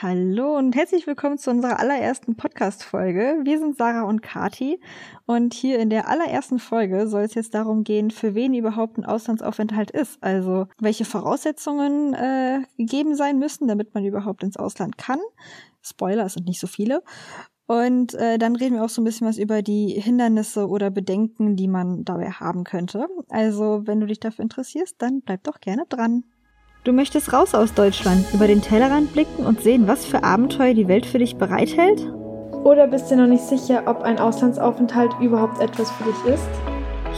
Hallo und herzlich willkommen zu unserer allerersten Podcast-Folge. Wir sind Sarah und Kati und hier in der allerersten Folge soll es jetzt darum gehen, für wen überhaupt ein Auslandsaufenthalt ist. Also welche Voraussetzungen äh, gegeben sein müssen, damit man überhaupt ins Ausland kann. Spoiler, es sind nicht so viele. Und äh, dann reden wir auch so ein bisschen was über die Hindernisse oder Bedenken, die man dabei haben könnte. Also wenn du dich dafür interessierst, dann bleib doch gerne dran. Du möchtest raus aus Deutschland, über den Tellerrand blicken und sehen, was für Abenteuer die Welt für dich bereithält? Oder bist du noch nicht sicher, ob ein Auslandsaufenthalt überhaupt etwas für dich ist?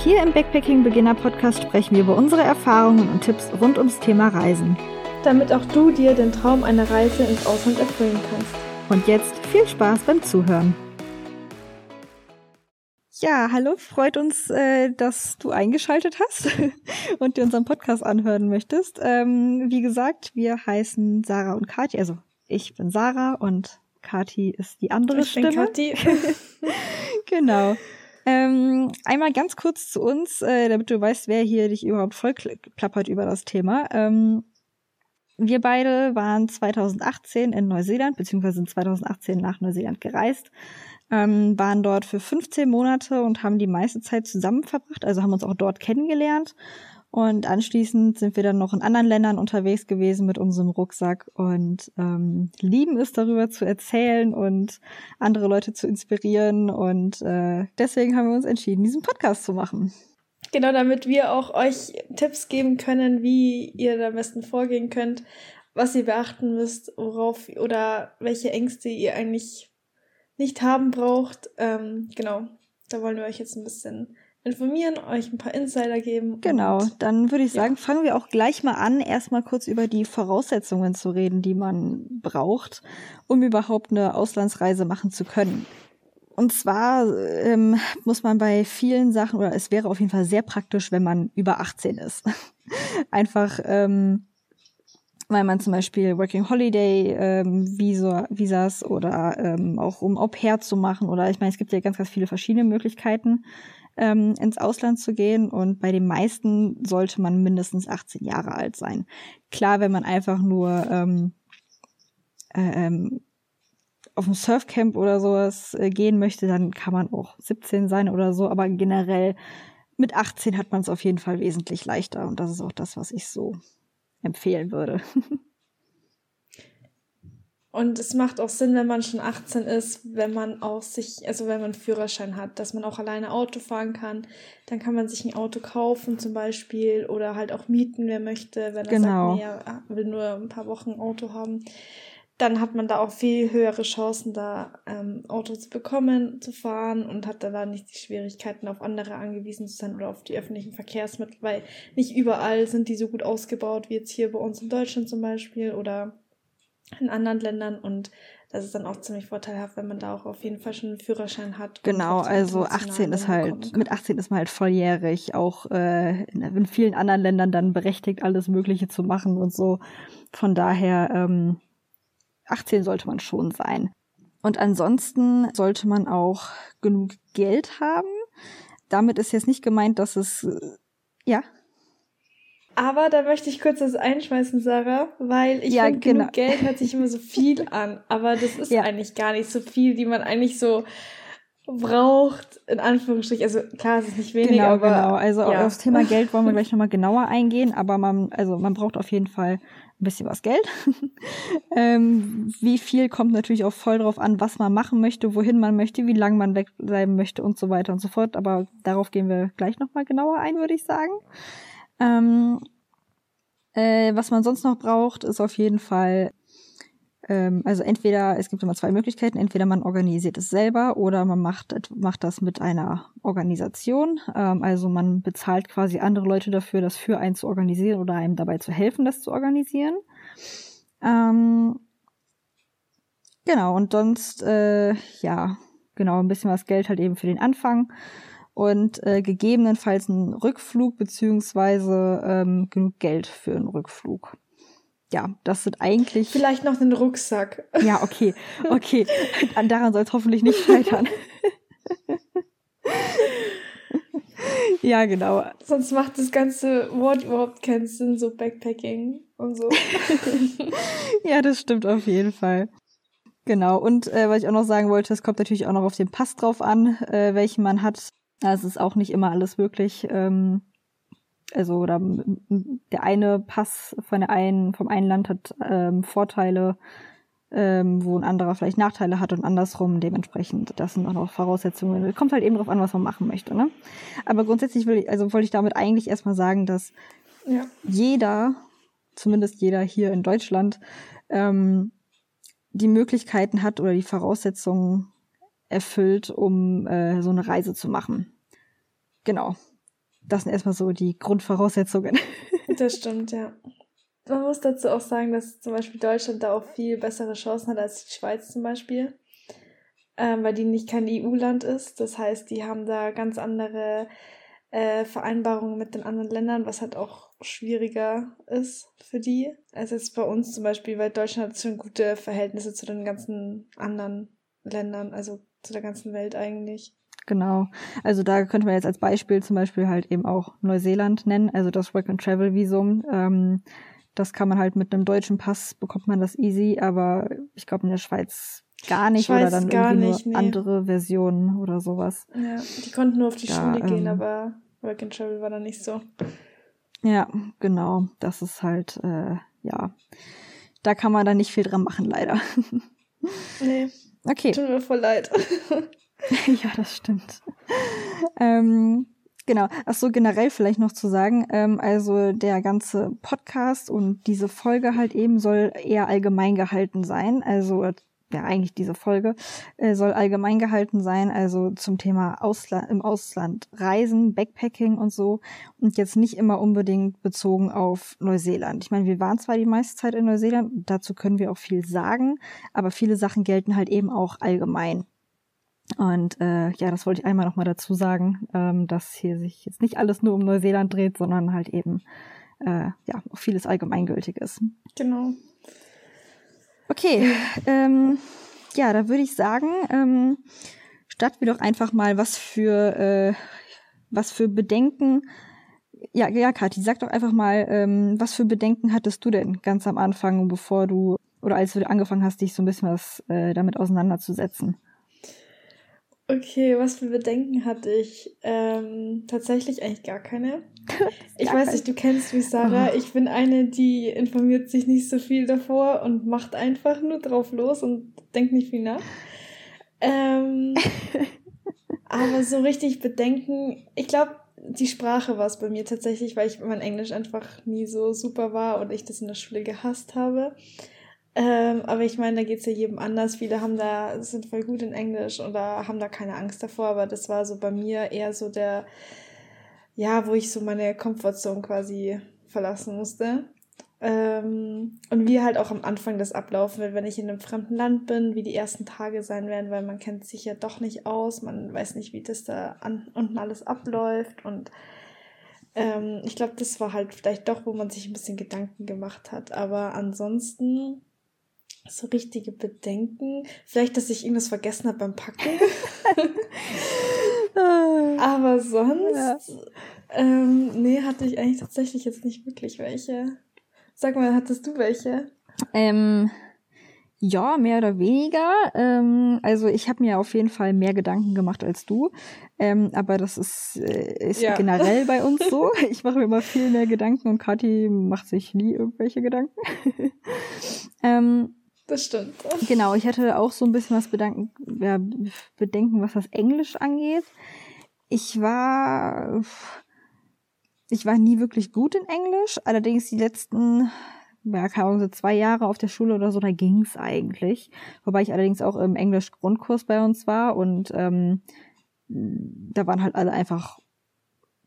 Hier im Backpacking Beginner Podcast sprechen wir über unsere Erfahrungen und Tipps rund ums Thema Reisen. Damit auch du dir den Traum einer Reise ins Ausland erfüllen kannst. Und jetzt viel Spaß beim Zuhören. Ja, hallo, freut uns, äh, dass du eingeschaltet hast und dir unseren Podcast anhören möchtest. Ähm, wie gesagt, wir heißen Sarah und Kathi. Also ich bin Sarah und Kathi ist die andere ich Stimme. Bin Kathi. genau. Ähm, einmal ganz kurz zu uns, äh, damit du weißt, wer hier dich überhaupt voll klappert über das Thema. Ähm, wir beide waren 2018 in Neuseeland, beziehungsweise sind 2018 nach Neuseeland gereist ähm, waren dort für 15 Monate und haben die meiste Zeit zusammen verbracht, also haben uns auch dort kennengelernt. Und anschließend sind wir dann noch in anderen Ländern unterwegs gewesen mit unserem Rucksack und ähm, lieben es darüber zu erzählen und andere Leute zu inspirieren. Und äh, deswegen haben wir uns entschieden, diesen Podcast zu machen. Genau, damit wir auch euch Tipps geben können, wie ihr am besten vorgehen könnt, was ihr beachten müsst, worauf oder welche Ängste ihr eigentlich nicht haben braucht. Ähm, genau, da wollen wir euch jetzt ein bisschen informieren, euch ein paar Insider geben. Genau, dann würde ich sagen, ja. fangen wir auch gleich mal an, erstmal kurz über die Voraussetzungen zu reden, die man braucht, um überhaupt eine Auslandsreise machen zu können. Und zwar ähm, muss man bei vielen Sachen, oder es wäre auf jeden Fall sehr praktisch, wenn man über 18 ist. Einfach ähm, weil man zum Beispiel Working Holiday ähm, Visa, Visas oder ähm, auch um Au pair zu machen oder ich meine, es gibt ja ganz, ganz viele verschiedene Möglichkeiten, ähm, ins Ausland zu gehen und bei den meisten sollte man mindestens 18 Jahre alt sein. Klar, wenn man einfach nur ähm, äh, ähm, auf ein Surfcamp oder sowas äh, gehen möchte, dann kann man auch 17 sein oder so, aber generell mit 18 hat man es auf jeden Fall wesentlich leichter und das ist auch das, was ich so empfehlen würde. Und es macht auch Sinn, wenn man schon 18 ist, wenn man auch sich, also wenn man Führerschein hat, dass man auch alleine Auto fahren kann. Dann kann man sich ein Auto kaufen zum Beispiel oder halt auch mieten, wer möchte, wenn er genau. sagt, nee, er will nur ein paar Wochen Auto haben dann hat man da auch viel höhere Chancen, da ähm, Auto zu bekommen, zu fahren und hat dann da nicht die Schwierigkeiten, auf andere angewiesen zu sein oder auf die öffentlichen Verkehrsmittel, weil nicht überall sind die so gut ausgebaut wie jetzt hier bei uns in Deutschland zum Beispiel oder in anderen Ländern und das ist dann auch ziemlich vorteilhaft, wenn man da auch auf jeden Fall schon einen Führerschein hat. Genau, also 18 ist halt, mit 18 ist man halt volljährig, auch äh, in vielen anderen Ländern dann berechtigt, alles Mögliche zu machen und so. Von daher, ähm, 18 sollte man schon sein. Und ansonsten sollte man auch genug Geld haben. Damit ist jetzt nicht gemeint, dass es, äh, ja. Aber da möchte ich kurz das einschmeißen, Sarah, weil ich ja, finde, genau. genug Geld hört sich immer so viel an. Aber das ist ja. eigentlich gar nicht so viel, die man eigentlich so braucht, in Anführungsstrichen. Also klar, es ist nicht wenig, genau, aber. Genau, also ja. auf das Thema Geld wollen wir gleich nochmal genauer eingehen, aber man, also man braucht auf jeden Fall ein bisschen was Geld. ähm, wie viel kommt natürlich auch voll drauf an, was man machen möchte, wohin man möchte, wie lange man wegbleiben möchte und so weiter und so fort. Aber darauf gehen wir gleich nochmal genauer ein, würde ich sagen. Ähm, äh, was man sonst noch braucht, ist auf jeden Fall ähm, also entweder, es gibt immer zwei Möglichkeiten, entweder man organisiert es selber oder man macht, macht das mit einer Organisation. Ähm, also man bezahlt quasi andere Leute dafür, das für einen zu organisieren oder einem dabei zu helfen, das zu organisieren. Ähm, genau, und sonst, äh, ja, genau, ein bisschen was Geld halt eben für den Anfang und äh, gegebenenfalls einen Rückflug beziehungsweise ähm, genug Geld für einen Rückflug ja, das sind eigentlich. Vielleicht noch einen Rucksack. Ja, okay, okay. Daran soll es hoffentlich nicht scheitern. ja, genau. Sonst macht das ganze Wort überhaupt keinen Sinn, so Backpacking. und so. ja, das stimmt auf jeden Fall. Genau, und äh, was ich auch noch sagen wollte, es kommt natürlich auch noch auf den Pass drauf an, äh, welchen man hat. Also es ist auch nicht immer alles wirklich, ähm, also oder der eine Pass von der einen, vom einen Land hat ähm, Vorteile, ähm, wo ein anderer vielleicht Nachteile hat und andersrum. Dementsprechend, das sind auch noch Voraussetzungen. Kommt halt eben drauf an, was man machen möchte. Ne? Aber grundsätzlich will ich, also wollte ich damit eigentlich erstmal sagen, dass ja. jeder, zumindest jeder hier in Deutschland, ähm, die Möglichkeiten hat oder die Voraussetzungen erfüllt, um äh, so eine Reise zu machen. Genau. Das sind erstmal so die Grundvoraussetzungen. Das stimmt, ja. Man muss dazu auch sagen, dass zum Beispiel Deutschland da auch viel bessere Chancen hat als die Schweiz zum Beispiel, ähm, weil die nicht kein EU-Land ist. Das heißt, die haben da ganz andere äh, Vereinbarungen mit den anderen Ländern, was halt auch schwieriger ist für die. als jetzt bei uns zum Beispiel, weil Deutschland hat schon gute Verhältnisse zu den ganzen anderen Ländern, also zu der ganzen Welt eigentlich. Genau. Also da könnte man jetzt als Beispiel zum Beispiel halt eben auch Neuseeland nennen, also das Work-and-Travel-Visum. Ähm, das kann man halt mit einem deutschen Pass bekommt man das easy, aber ich glaube in der Schweiz gar nicht Schweiz oder dann irgendwie nicht, nur nee. andere Versionen oder sowas. Ja, die konnten nur auf die da, Schule gehen, ähm, aber Work and Travel war da nicht so. Ja, genau. Das ist halt, äh, ja. Da kann man dann nicht viel dran machen, leider. nee. Okay. Tut mir voll leid. ja, das stimmt. ähm, Genau. Ach so, generell vielleicht noch zu sagen, ähm, also der ganze Podcast und diese Folge halt eben soll eher allgemein gehalten sein. Also ja, eigentlich diese Folge äh, soll allgemein gehalten sein, also zum Thema Ausland, im Ausland reisen, Backpacking und so und jetzt nicht immer unbedingt bezogen auf Neuseeland. Ich meine, wir waren zwar die meiste Zeit in Neuseeland, dazu können wir auch viel sagen, aber viele Sachen gelten halt eben auch allgemein. Und äh, ja, das wollte ich einmal nochmal dazu sagen, ähm, dass hier sich jetzt nicht alles nur um Neuseeland dreht, sondern halt eben äh, ja auch vieles allgemeingültig ist. Genau. Okay, ähm, ja, da würde ich sagen, ähm, starten wir doch einfach mal, was für äh, was für Bedenken. Ja, ja, Kathi, sag doch einfach mal, ähm, was für Bedenken hattest du denn ganz am Anfang, bevor du oder als du angefangen hast, dich so ein bisschen was äh, damit auseinanderzusetzen? Okay, was für Bedenken hatte ich? Ähm, tatsächlich eigentlich gar keine. Ich gar weiß nicht, du kennst mich, Sarah. Oh. Ich bin eine, die informiert sich nicht so viel davor und macht einfach nur drauf los und denkt nicht viel nach. Ähm, aber so richtig Bedenken, ich glaube, die Sprache war es bei mir tatsächlich, weil ich mein Englisch einfach nie so super war und ich das in der Schule gehasst habe. Ähm, aber ich meine, da geht es ja jedem anders. Viele haben da, sind voll gut in Englisch oder haben da keine Angst davor, aber das war so bei mir eher so der, ja, wo ich so meine Komfortzone quasi verlassen musste. Ähm, und wie halt auch am Anfang das ablaufen wird, wenn ich in einem fremden Land bin, wie die ersten Tage sein werden, weil man kennt sich ja doch nicht aus, man weiß nicht, wie das da an, unten alles abläuft und ähm, ich glaube, das war halt vielleicht doch, wo man sich ein bisschen Gedanken gemacht hat. Aber ansonsten so richtige Bedenken. Vielleicht, dass ich irgendwas vergessen habe beim Packen. Aber sonst, ähm, nee, hatte ich eigentlich tatsächlich jetzt nicht wirklich welche. Sag mal, hattest du welche? Ähm, ja, mehr oder weniger. Ähm, also ich habe mir auf jeden Fall mehr Gedanken gemacht als du. Ähm, aber das ist, äh, ist ja. generell bei uns so. Ich mache mir immer viel mehr Gedanken und Kathi macht sich nie irgendwelche Gedanken. ähm, das stimmt. Genau, ich hatte auch so ein bisschen was Bedanken, ja, Bedenken, was das Englisch angeht. Ich war, ich war nie wirklich gut in Englisch. Allerdings die letzten, ja, keine Ahnung, so zwei Jahre auf der Schule oder so, da ging's eigentlich. Wobei ich allerdings auch im Englisch-Grundkurs bei uns war und ähm, da waren halt alle einfach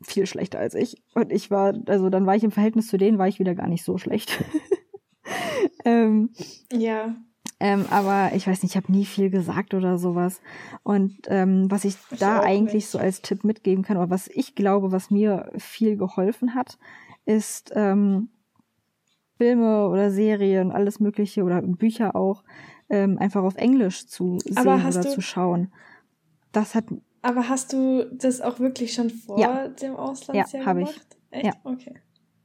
viel schlechter als ich. Und ich war, also dann war ich im Verhältnis zu denen, war ich wieder gar nicht so schlecht. ähm, ja. Ähm, aber ich weiß nicht, ich habe nie viel gesagt oder sowas. Und ähm, was ich, ich da eigentlich nicht. so als Tipp mitgeben kann, oder was ich glaube, was mir viel geholfen hat, ist ähm, Filme oder Serien, alles Mögliche oder Bücher auch ähm, einfach auf Englisch zu sehen oder zu schauen. Das hat. Aber hast du das auch wirklich schon vor ja. dem Auslandsjahr ja, gemacht? Ich. Echt? Ja. Okay.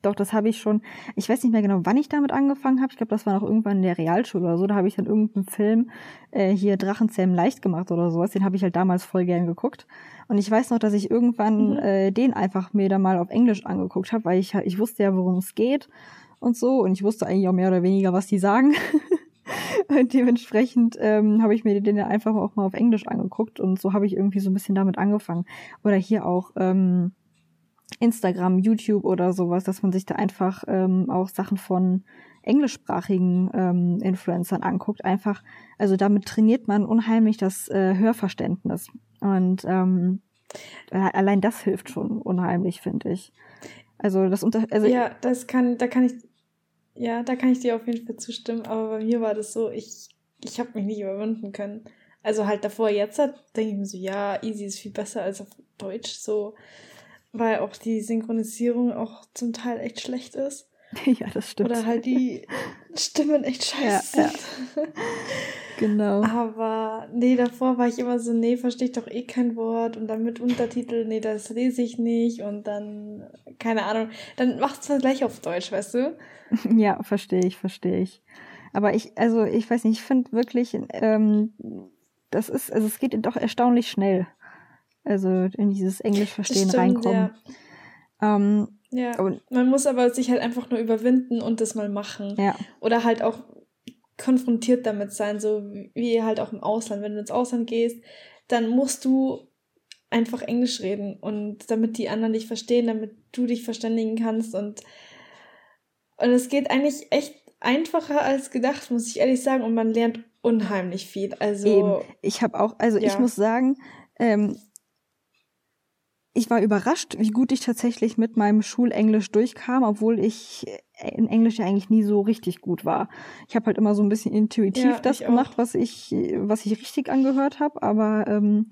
Doch, das habe ich schon. Ich weiß nicht mehr genau, wann ich damit angefangen habe. Ich glaube, das war noch irgendwann in der Realschule oder so. Da habe ich dann irgendeinen Film äh, hier Drachenzähmen leicht gemacht oder sowas. Den habe ich halt damals voll gern geguckt. Und ich weiß noch, dass ich irgendwann mhm. äh, den einfach mir dann mal auf Englisch angeguckt habe, weil ich ich wusste ja, worum es geht und so. Und ich wusste eigentlich auch mehr oder weniger, was die sagen. und dementsprechend ähm, habe ich mir den ja einfach auch mal auf Englisch angeguckt und so habe ich irgendwie so ein bisschen damit angefangen. Oder hier auch ähm, Instagram, YouTube oder sowas, dass man sich da einfach ähm, auch Sachen von englischsprachigen ähm, Influencern anguckt. Einfach, also damit trainiert man unheimlich das äh, Hörverständnis. Und ähm, allein das hilft schon unheimlich, finde ich. Also das unter also ja, das kann, da kann ich, ja, da kann ich dir auf jeden Fall zustimmen. Aber bei mir war das so, ich, ich habe mich nicht überwinden können. Also halt davor, jetzt denke ich mir so, ja, easy ist viel besser als auf Deutsch. So, weil auch die Synchronisierung auch zum Teil echt schlecht ist. Ja, das stimmt. Oder halt die Stimmen echt scheiße ja, sind. Ja. Genau. Aber nee, davor war ich immer so, nee, verstehe ich doch eh kein Wort. Und dann mit Untertitel, nee, das lese ich nicht. Und dann, keine Ahnung, dann macht's mal gleich auf Deutsch, weißt du? Ja, verstehe ich, verstehe ich. Aber ich, also ich weiß nicht, ich finde wirklich, ähm, das ist, also es geht doch erstaunlich schnell. Also in dieses Englisch verstehen stimmt, reinkommen. Ja. Ähm, ja. Und, Man muss aber sich halt einfach nur überwinden und das mal machen. Ja. Oder halt auch konfrontiert damit sein, so wie halt auch im Ausland. Wenn du ins Ausland gehst, dann musst du einfach Englisch reden und damit die anderen dich verstehen, damit du dich verständigen kannst und und es geht eigentlich echt einfacher als gedacht, muss ich ehrlich sagen, und man lernt unheimlich viel. Also Eben. ich habe auch, also ja. ich muss sagen, ähm, ich war überrascht, wie gut ich tatsächlich mit meinem Schulenglisch durchkam, obwohl ich in Englisch ja eigentlich nie so richtig gut war. Ich habe halt immer so ein bisschen intuitiv ja, das gemacht, auch. was ich, was ich richtig angehört habe, aber ähm,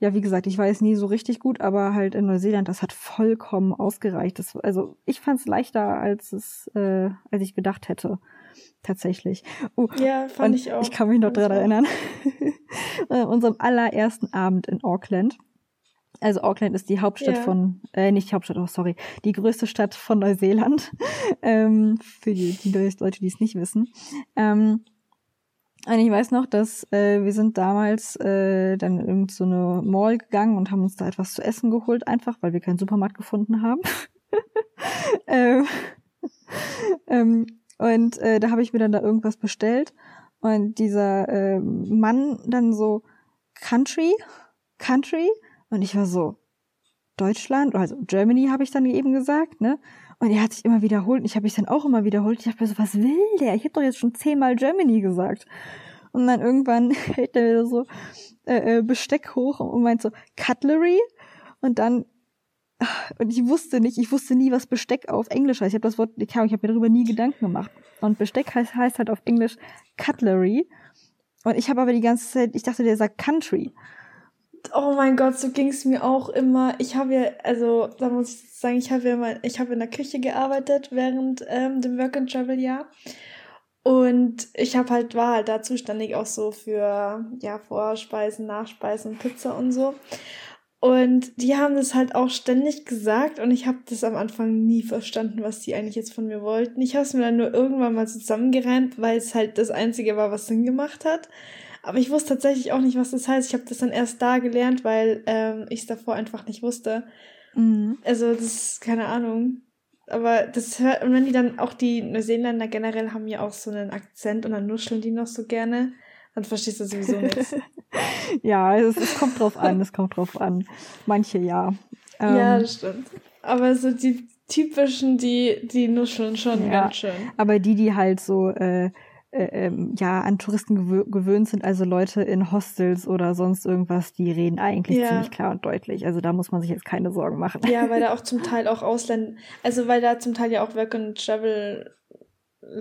ja, wie gesagt, ich war jetzt nie so richtig gut, aber halt in Neuseeland, das hat vollkommen ausgereicht. Das, also ich fand es leichter, als es, äh, als ich gedacht hätte. Tatsächlich. Uh, ja, fand ich auch. Ich kann mich noch dran erinnern. unserem allerersten Abend in Auckland also Auckland ist die Hauptstadt ja. von, äh, nicht Hauptstadt, oh sorry, die größte Stadt von Neuseeland. ähm, für die, die Leute, die es nicht wissen. Ähm, und ich weiß noch, dass äh, wir sind damals äh, dann in irgendeine so Mall gegangen und haben uns da etwas zu essen geholt, einfach, weil wir keinen Supermarkt gefunden haben. ähm, ähm, und äh, da habe ich mir dann da irgendwas bestellt und dieser äh, Mann dann so Country, Country und ich war so, Deutschland, also Germany habe ich dann eben gesagt, ne? Und er hat sich immer wiederholt und ich habe mich dann auch immer wiederholt. Ich dachte mir so, was will der? Ich habe doch jetzt schon zehnmal Germany gesagt. Und dann irgendwann hält er wieder so äh, äh, Besteck hoch und meint so, Cutlery? Und dann, und ich wusste nicht, ich wusste nie, was Besteck auf Englisch heißt. Ich habe das Wort, ich habe hab mir darüber nie Gedanken gemacht. Und Besteck heißt, heißt halt auf Englisch Cutlery. Und ich habe aber die ganze Zeit, ich dachte, der sagt Country. Oh mein Gott, so ging es mir auch immer. Ich habe ja, also da muss ich sagen, ich habe ja mal, ich habe in der Küche gearbeitet während ähm, dem Work and Travel Jahr. Und ich habe halt, war halt da zuständig auch so für, ja, Vorspeisen, Nachspeisen, Pizza und so. Und die haben das halt auch ständig gesagt und ich habe das am Anfang nie verstanden, was die eigentlich jetzt von mir wollten. Ich habe es mir dann nur irgendwann mal zusammengereimt, weil es halt das Einzige war, was Sinn gemacht hat. Aber ich wusste tatsächlich auch nicht, was das heißt. Ich habe das dann erst da gelernt, weil ähm, ich es davor einfach nicht wusste. Mhm. Also das ist keine Ahnung. Aber das hört, und wenn die dann auch die Neuseeländer generell haben ja auch so einen Akzent und dann nuscheln die noch so gerne, dann verstehst du sowieso nichts. ja, es, es kommt drauf an, es kommt drauf an. Manche ja. Ähm, ja, das stimmt. Aber so die typischen, die, die nuscheln schon ja, ganz schön. Aber die, die halt so äh, äh, ähm, ja an Touristen gewö gewöhnt sind, also Leute in Hostels oder sonst irgendwas, die reden eigentlich ja. ziemlich klar und deutlich. Also da muss man sich jetzt keine Sorgen machen. Ja, weil da auch zum Teil auch Ausländer, also weil da zum Teil ja auch Work and Traveler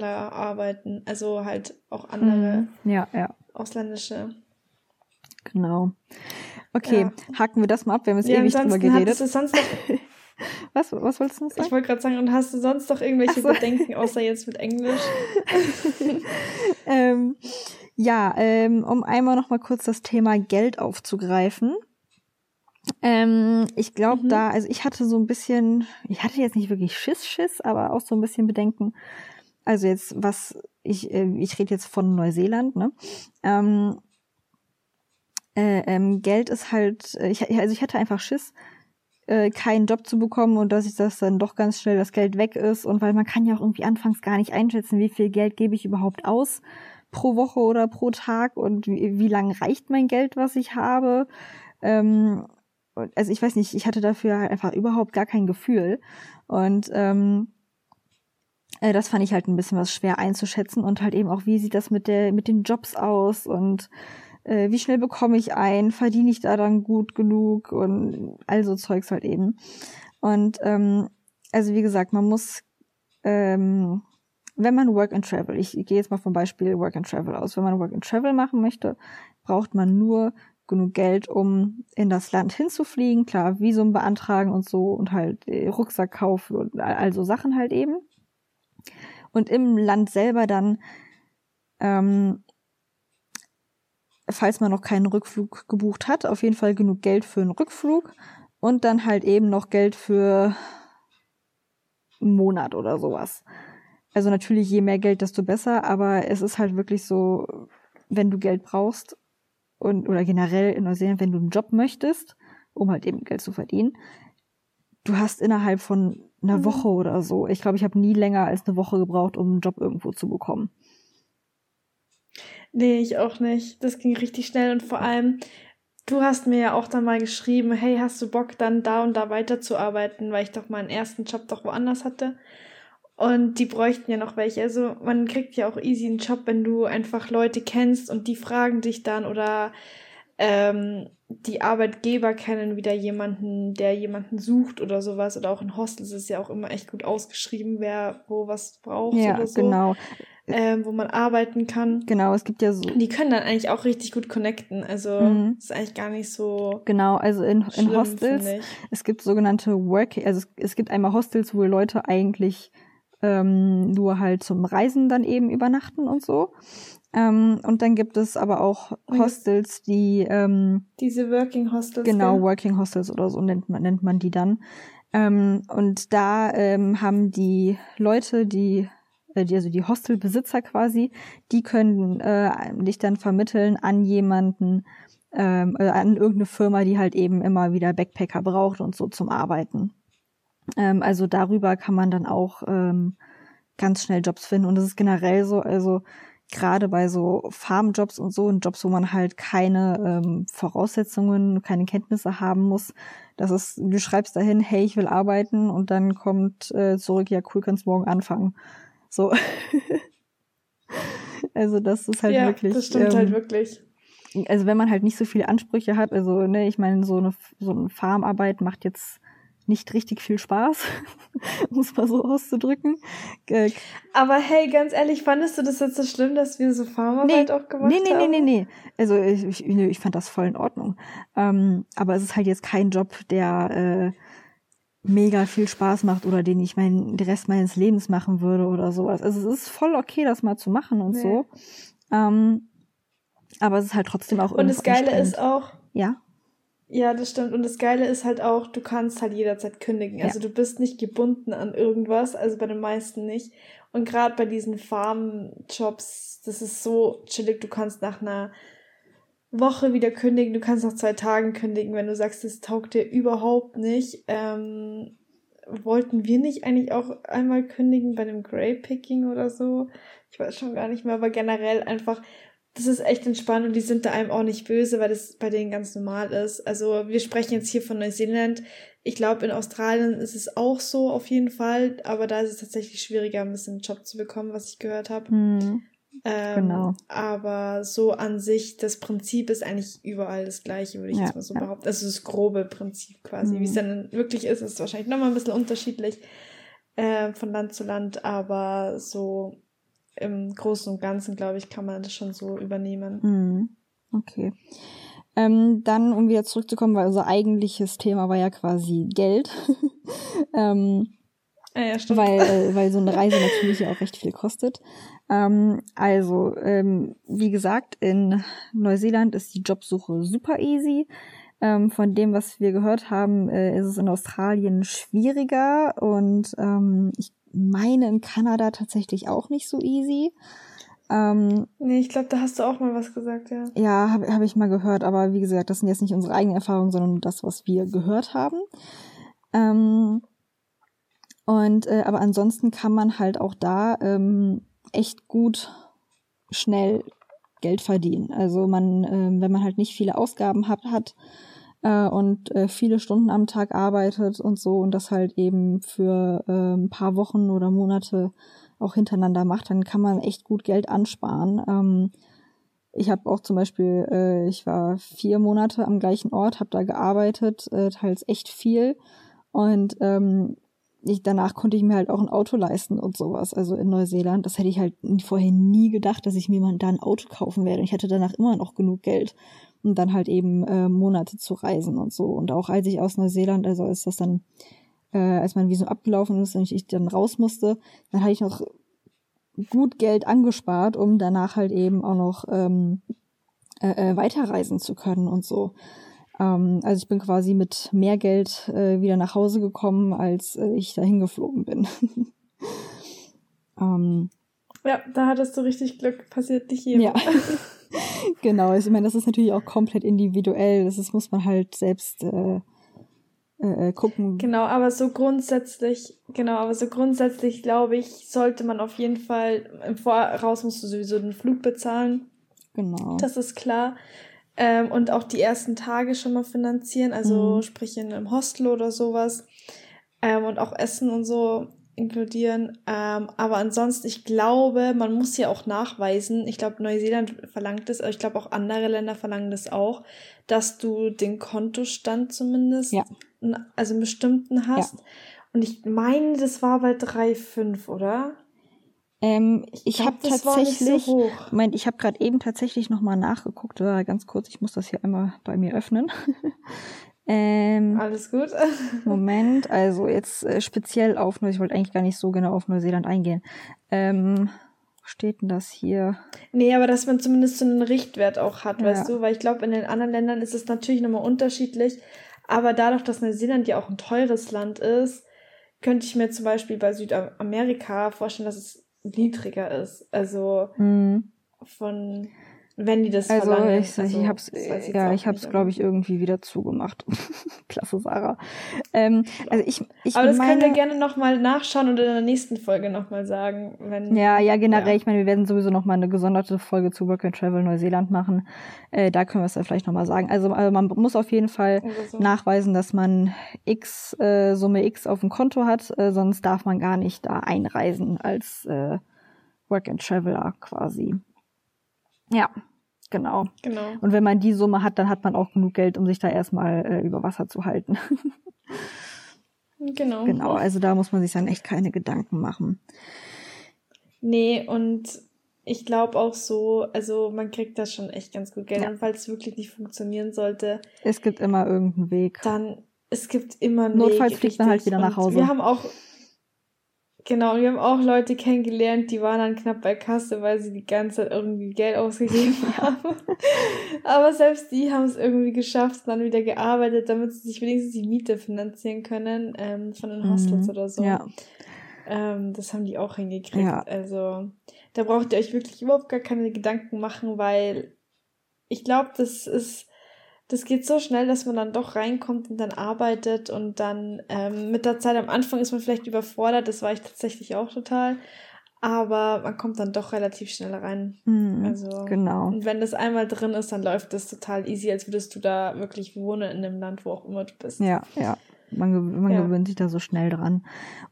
arbeiten, also halt auch andere mhm. ja, ja. ausländische. Genau. Okay, ja. haken wir das mal ab. Wir haben jetzt ja, ewig drüber geredet. Sonst noch Was, was wolltest du noch sagen? Ich wollte gerade sagen, und hast du sonst noch irgendwelche so. Bedenken, außer jetzt mit Englisch? ähm, ja, ähm, um einmal noch mal kurz das Thema Geld aufzugreifen. Ähm, ich glaube mhm. da, also ich hatte so ein bisschen, ich hatte jetzt nicht wirklich Schiss, Schiss, aber auch so ein bisschen Bedenken. Also jetzt, was ich, äh, ich rede jetzt von Neuseeland, ne? Ähm, äh, ähm, Geld ist halt, äh, ich, also ich hatte einfach Schiss, äh, keinen Job zu bekommen und dass ich das dann doch ganz schnell das Geld weg ist und weil man kann ja auch irgendwie anfangs gar nicht einschätzen, wie viel Geld gebe ich überhaupt aus pro Woche oder pro Tag und wie, wie lang reicht mein Geld, was ich habe. Ähm, also ich weiß nicht, ich hatte dafür halt einfach überhaupt gar kein Gefühl. Und ähm, äh, das fand ich halt ein bisschen was schwer einzuschätzen und halt eben auch, wie sieht das mit der, mit den Jobs aus und äh, wie schnell bekomme ich ein, verdiene ich da dann gut genug und all so Zeugs halt eben. Und ähm, also wie gesagt, man muss, ähm, wenn man Work and Travel, ich, ich gehe jetzt mal vom Beispiel Work and Travel aus, wenn man Work and Travel machen möchte, braucht man nur genug Geld, um in das Land hinzufliegen. Klar, Visum beantragen und so und halt äh, Rucksack kaufen und all so Sachen halt eben. Und im Land selber dann, ähm, falls man noch keinen Rückflug gebucht hat, auf jeden Fall genug Geld für einen Rückflug und dann halt eben noch Geld für einen Monat oder sowas. Also natürlich, je mehr Geld, desto besser, aber es ist halt wirklich so, wenn du Geld brauchst, und oder generell in Neuseeland, wenn du einen Job möchtest, um halt eben Geld zu verdienen, du hast innerhalb von einer mhm. Woche oder so, ich glaube, ich habe nie länger als eine Woche gebraucht, um einen Job irgendwo zu bekommen. Nee, ich auch nicht. Das ging richtig schnell und vor allem, du hast mir ja auch dann mal geschrieben, hey, hast du Bock dann da und da weiterzuarbeiten, weil ich doch meinen ersten Job doch woanders hatte. Und die bräuchten ja noch welche. Also man kriegt ja auch easy einen Job, wenn du einfach Leute kennst und die fragen dich dann oder ähm, die Arbeitgeber kennen wieder jemanden, der jemanden sucht oder sowas. Oder auch in Hostels ist ja auch immer echt gut ausgeschrieben, wer wo was braucht ja, oder so. Genau. Ähm, wo man arbeiten kann. Genau, es gibt ja so. Die können dann eigentlich auch richtig gut connecten. Also mhm. ist eigentlich gar nicht so. Genau, also in, in Hostels, es gibt sogenannte Work, also es, es gibt einmal Hostels, wo Leute eigentlich ähm, nur halt zum Reisen dann eben übernachten und so. Ähm, und dann gibt es aber auch Hostels, die ähm, diese Working Hostels. Genau, ja. Working Hostels oder so nennt man, nennt man die dann. Ähm, und da ähm, haben die Leute, die, äh, die also die Hostelbesitzer quasi, die können äh, dich dann vermitteln an jemanden, ähm, äh, an irgendeine Firma, die halt eben immer wieder Backpacker braucht und so zum Arbeiten. Ähm, also darüber kann man dann auch ähm, ganz schnell Jobs finden. Und das ist generell so, also gerade bei so Farmjobs und so, und Jobs, wo man halt keine ähm, Voraussetzungen, keine Kenntnisse haben muss. Das ist, du schreibst dahin, hey, ich will arbeiten und dann kommt äh, zurück, ja cool, kannst morgen anfangen. So. also das ist halt ja, wirklich. Das stimmt halt ähm, halt wirklich. Also wenn man halt nicht so viele Ansprüche hat, also ne, ich meine, so eine so eine Farmarbeit macht jetzt nicht richtig viel Spaß, um es mal so auszudrücken. Äh, Aber hey, ganz ehrlich, fandest du das jetzt so schlimm, dass wir so Farmarbeit nee, auch gemacht nee, nee, haben? Nee, nee, nee, Also ich, ich, ich fand das voll in Ordnung. Ähm, aber es ist halt jetzt kein Job, der äh, mega viel Spaß macht oder den ich meinen den Rest meines Lebens machen würde oder sowas. Also es ist voll okay, das mal zu machen und nee. so. Ähm, aber es ist halt trotzdem auch Und das Geile ist auch, ja. Ja, das stimmt. Und das Geile ist halt auch, du kannst halt jederzeit kündigen. Also ja. du bist nicht gebunden an irgendwas, also bei den meisten nicht. Und gerade bei diesen Farmjobs, das ist so chillig, du kannst nach einer Woche wieder kündigen, du kannst nach zwei Tagen kündigen, wenn du sagst, das taugt dir überhaupt nicht. Ähm, wollten wir nicht eigentlich auch einmal kündigen bei dem Grey Picking oder so? Ich weiß schon gar nicht mehr, aber generell einfach, das ist echt entspannt und die sind da einem auch nicht böse, weil das bei denen ganz normal ist. Also wir sprechen jetzt hier von Neuseeland. Ich glaube, in Australien ist es auch so auf jeden Fall, aber da ist es tatsächlich schwieriger, ein bisschen einen Job zu bekommen, was ich gehört habe. Mhm. Ähm, genau. Aber so an sich, das Prinzip ist eigentlich überall das gleiche, würde ich ja, jetzt mal so ja. behaupten. Also das grobe Prinzip quasi. Mhm. Wie es dann wirklich ist, ist wahrscheinlich nochmal ein bisschen unterschiedlich äh, von Land zu Land, aber so im Großen und Ganzen, glaube ich, kann man das schon so übernehmen. Mhm. Okay. Ähm, dann, um wieder zurückzukommen, weil unser eigentliches Thema war ja quasi Geld. ähm, ja, ja, stimmt. Weil, äh, weil so eine Reise natürlich auch recht viel kostet. Ähm, also, ähm, wie gesagt, in Neuseeland ist die Jobsuche super easy. Ähm, von dem, was wir gehört haben, äh, ist es in Australien schwieriger und ähm, ich meine in Kanada tatsächlich auch nicht so easy. Ähm, nee, ich glaube, da hast du auch mal was gesagt, ja. Ja, habe hab ich mal gehört, aber wie gesagt, das sind jetzt nicht unsere eigenen Erfahrungen, sondern das, was wir gehört haben. Ähm, und äh, aber ansonsten kann man halt auch da ähm, echt gut schnell Geld verdienen. Also man, äh, wenn man halt nicht viele Ausgaben hat, hat äh, und äh, viele Stunden am Tag arbeitet und so und das halt eben für äh, ein paar Wochen oder Monate auch hintereinander macht, dann kann man echt gut Geld ansparen. Ähm, ich habe auch zum Beispiel, äh, ich war vier Monate am gleichen Ort, habe da gearbeitet, äh, teils echt viel und ähm, ich, danach konnte ich mir halt auch ein Auto leisten und sowas. Also in Neuseeland, das hätte ich halt vorher nie gedacht, dass ich mir mal da ein Auto kaufen werde. Ich hatte danach immer noch genug Geld, um dann halt eben äh, Monate zu reisen und so. Und auch als ich aus Neuseeland, also als das dann, äh, als mein Visum abgelaufen ist und ich, ich dann raus musste, dann hatte ich noch gut Geld angespart, um danach halt eben auch noch ähm, äh, äh weiterreisen zu können und so. Ähm, also ich bin quasi mit mehr Geld äh, wieder nach Hause gekommen, als äh, ich dahin geflogen bin. ähm, ja, da hattest du richtig Glück, passiert nicht hier. Ja. genau, also ich meine, das ist natürlich auch komplett individuell. Das ist, muss man halt selbst äh, äh, äh, gucken. Genau, aber so grundsätzlich, genau, aber so grundsätzlich glaube ich, sollte man auf jeden Fall im Voraus musst du sowieso den Flug bezahlen. Genau. Das ist klar. Ähm, und auch die ersten Tage schon mal finanzieren, also mhm. sprich in einem Hostel oder sowas. Ähm, und auch Essen und so inkludieren. Ähm, aber ansonsten, ich glaube, man muss ja auch nachweisen, ich glaube, Neuseeland verlangt es, aber ich glaube auch andere Länder verlangen das auch, dass du den Kontostand zumindest, ja. also einen bestimmten hast. Ja. Und ich meine, das war bei 3,5, oder? Ähm, ich ich habe tatsächlich, so Moment, ich habe gerade eben tatsächlich noch mal nachgeguckt, äh, ganz kurz, ich muss das hier einmal bei mir öffnen. ähm, Alles gut. Moment, also jetzt äh, speziell auf, ich wollte eigentlich gar nicht so genau auf Neuseeland eingehen. Ähm, steht denn das hier? Nee, aber dass man zumindest so einen Richtwert auch hat, ja. weißt du, weil ich glaube, in den anderen Ländern ist es natürlich nochmal unterschiedlich, aber dadurch, dass Neuseeland ja auch ein teures Land ist, könnte ich mir zum Beispiel bei Südamerika vorstellen, dass es niedriger ist. Also mhm. von wenn die das also verlangen. Ich, also, ich hab's, ja, ich hab's, glaube ich, irgendwie wieder zugemacht. Klasse, Sarah. Ähm, also ich, ich Aber das meine, könnt ihr gerne nochmal nachschauen und in der nächsten Folge nochmal sagen. Wenn, ja, ja, generell. Ja. Ich meine, wir werden sowieso nochmal eine gesonderte Folge zu Work and Travel Neuseeland machen. Äh, da können wir es ja vielleicht nochmal sagen. Also, also man muss auf jeden Fall so. nachweisen, dass man X, äh, Summe X auf dem Konto hat, äh, sonst darf man gar nicht da einreisen als äh, Work and Traveler quasi. Ja, genau. Genau. Und wenn man die Summe hat, dann hat man auch genug Geld, um sich da erstmal äh, über Wasser zu halten. genau. Genau, also da muss man sich dann echt keine Gedanken machen. Nee, und ich glaube auch so, also man kriegt da schon echt ganz gut Geld. Ja. Und falls es wirklich nicht funktionieren sollte. Es gibt immer irgendeinen Weg. Dann, es gibt immer einen Notfalls Weg. fliegt man halt wieder nach Hause. Wir haben auch, Genau, wir haben auch Leute kennengelernt, die waren dann knapp bei Kasse, weil sie die ganze Zeit irgendwie Geld ausgegeben haben. Aber selbst die haben es irgendwie geschafft, dann wieder gearbeitet, damit sie sich wenigstens die Miete finanzieren können ähm, von den Hostels mhm. oder so. Ja. Ähm, das haben die auch hingekriegt. Ja. Also da braucht ihr euch wirklich überhaupt gar keine Gedanken machen, weil ich glaube, das ist das geht so schnell, dass man dann doch reinkommt und dann arbeitet und dann ähm, mit der Zeit am Anfang ist man vielleicht überfordert, das war ich tatsächlich auch total. Aber man kommt dann doch relativ schnell rein. Mhm, also, genau. Und wenn das einmal drin ist, dann läuft das total easy, als würdest du da wirklich wohnen in dem Land, wo auch immer du bist. Ja, ja. Man, man ja. gewöhnt sich da so schnell dran.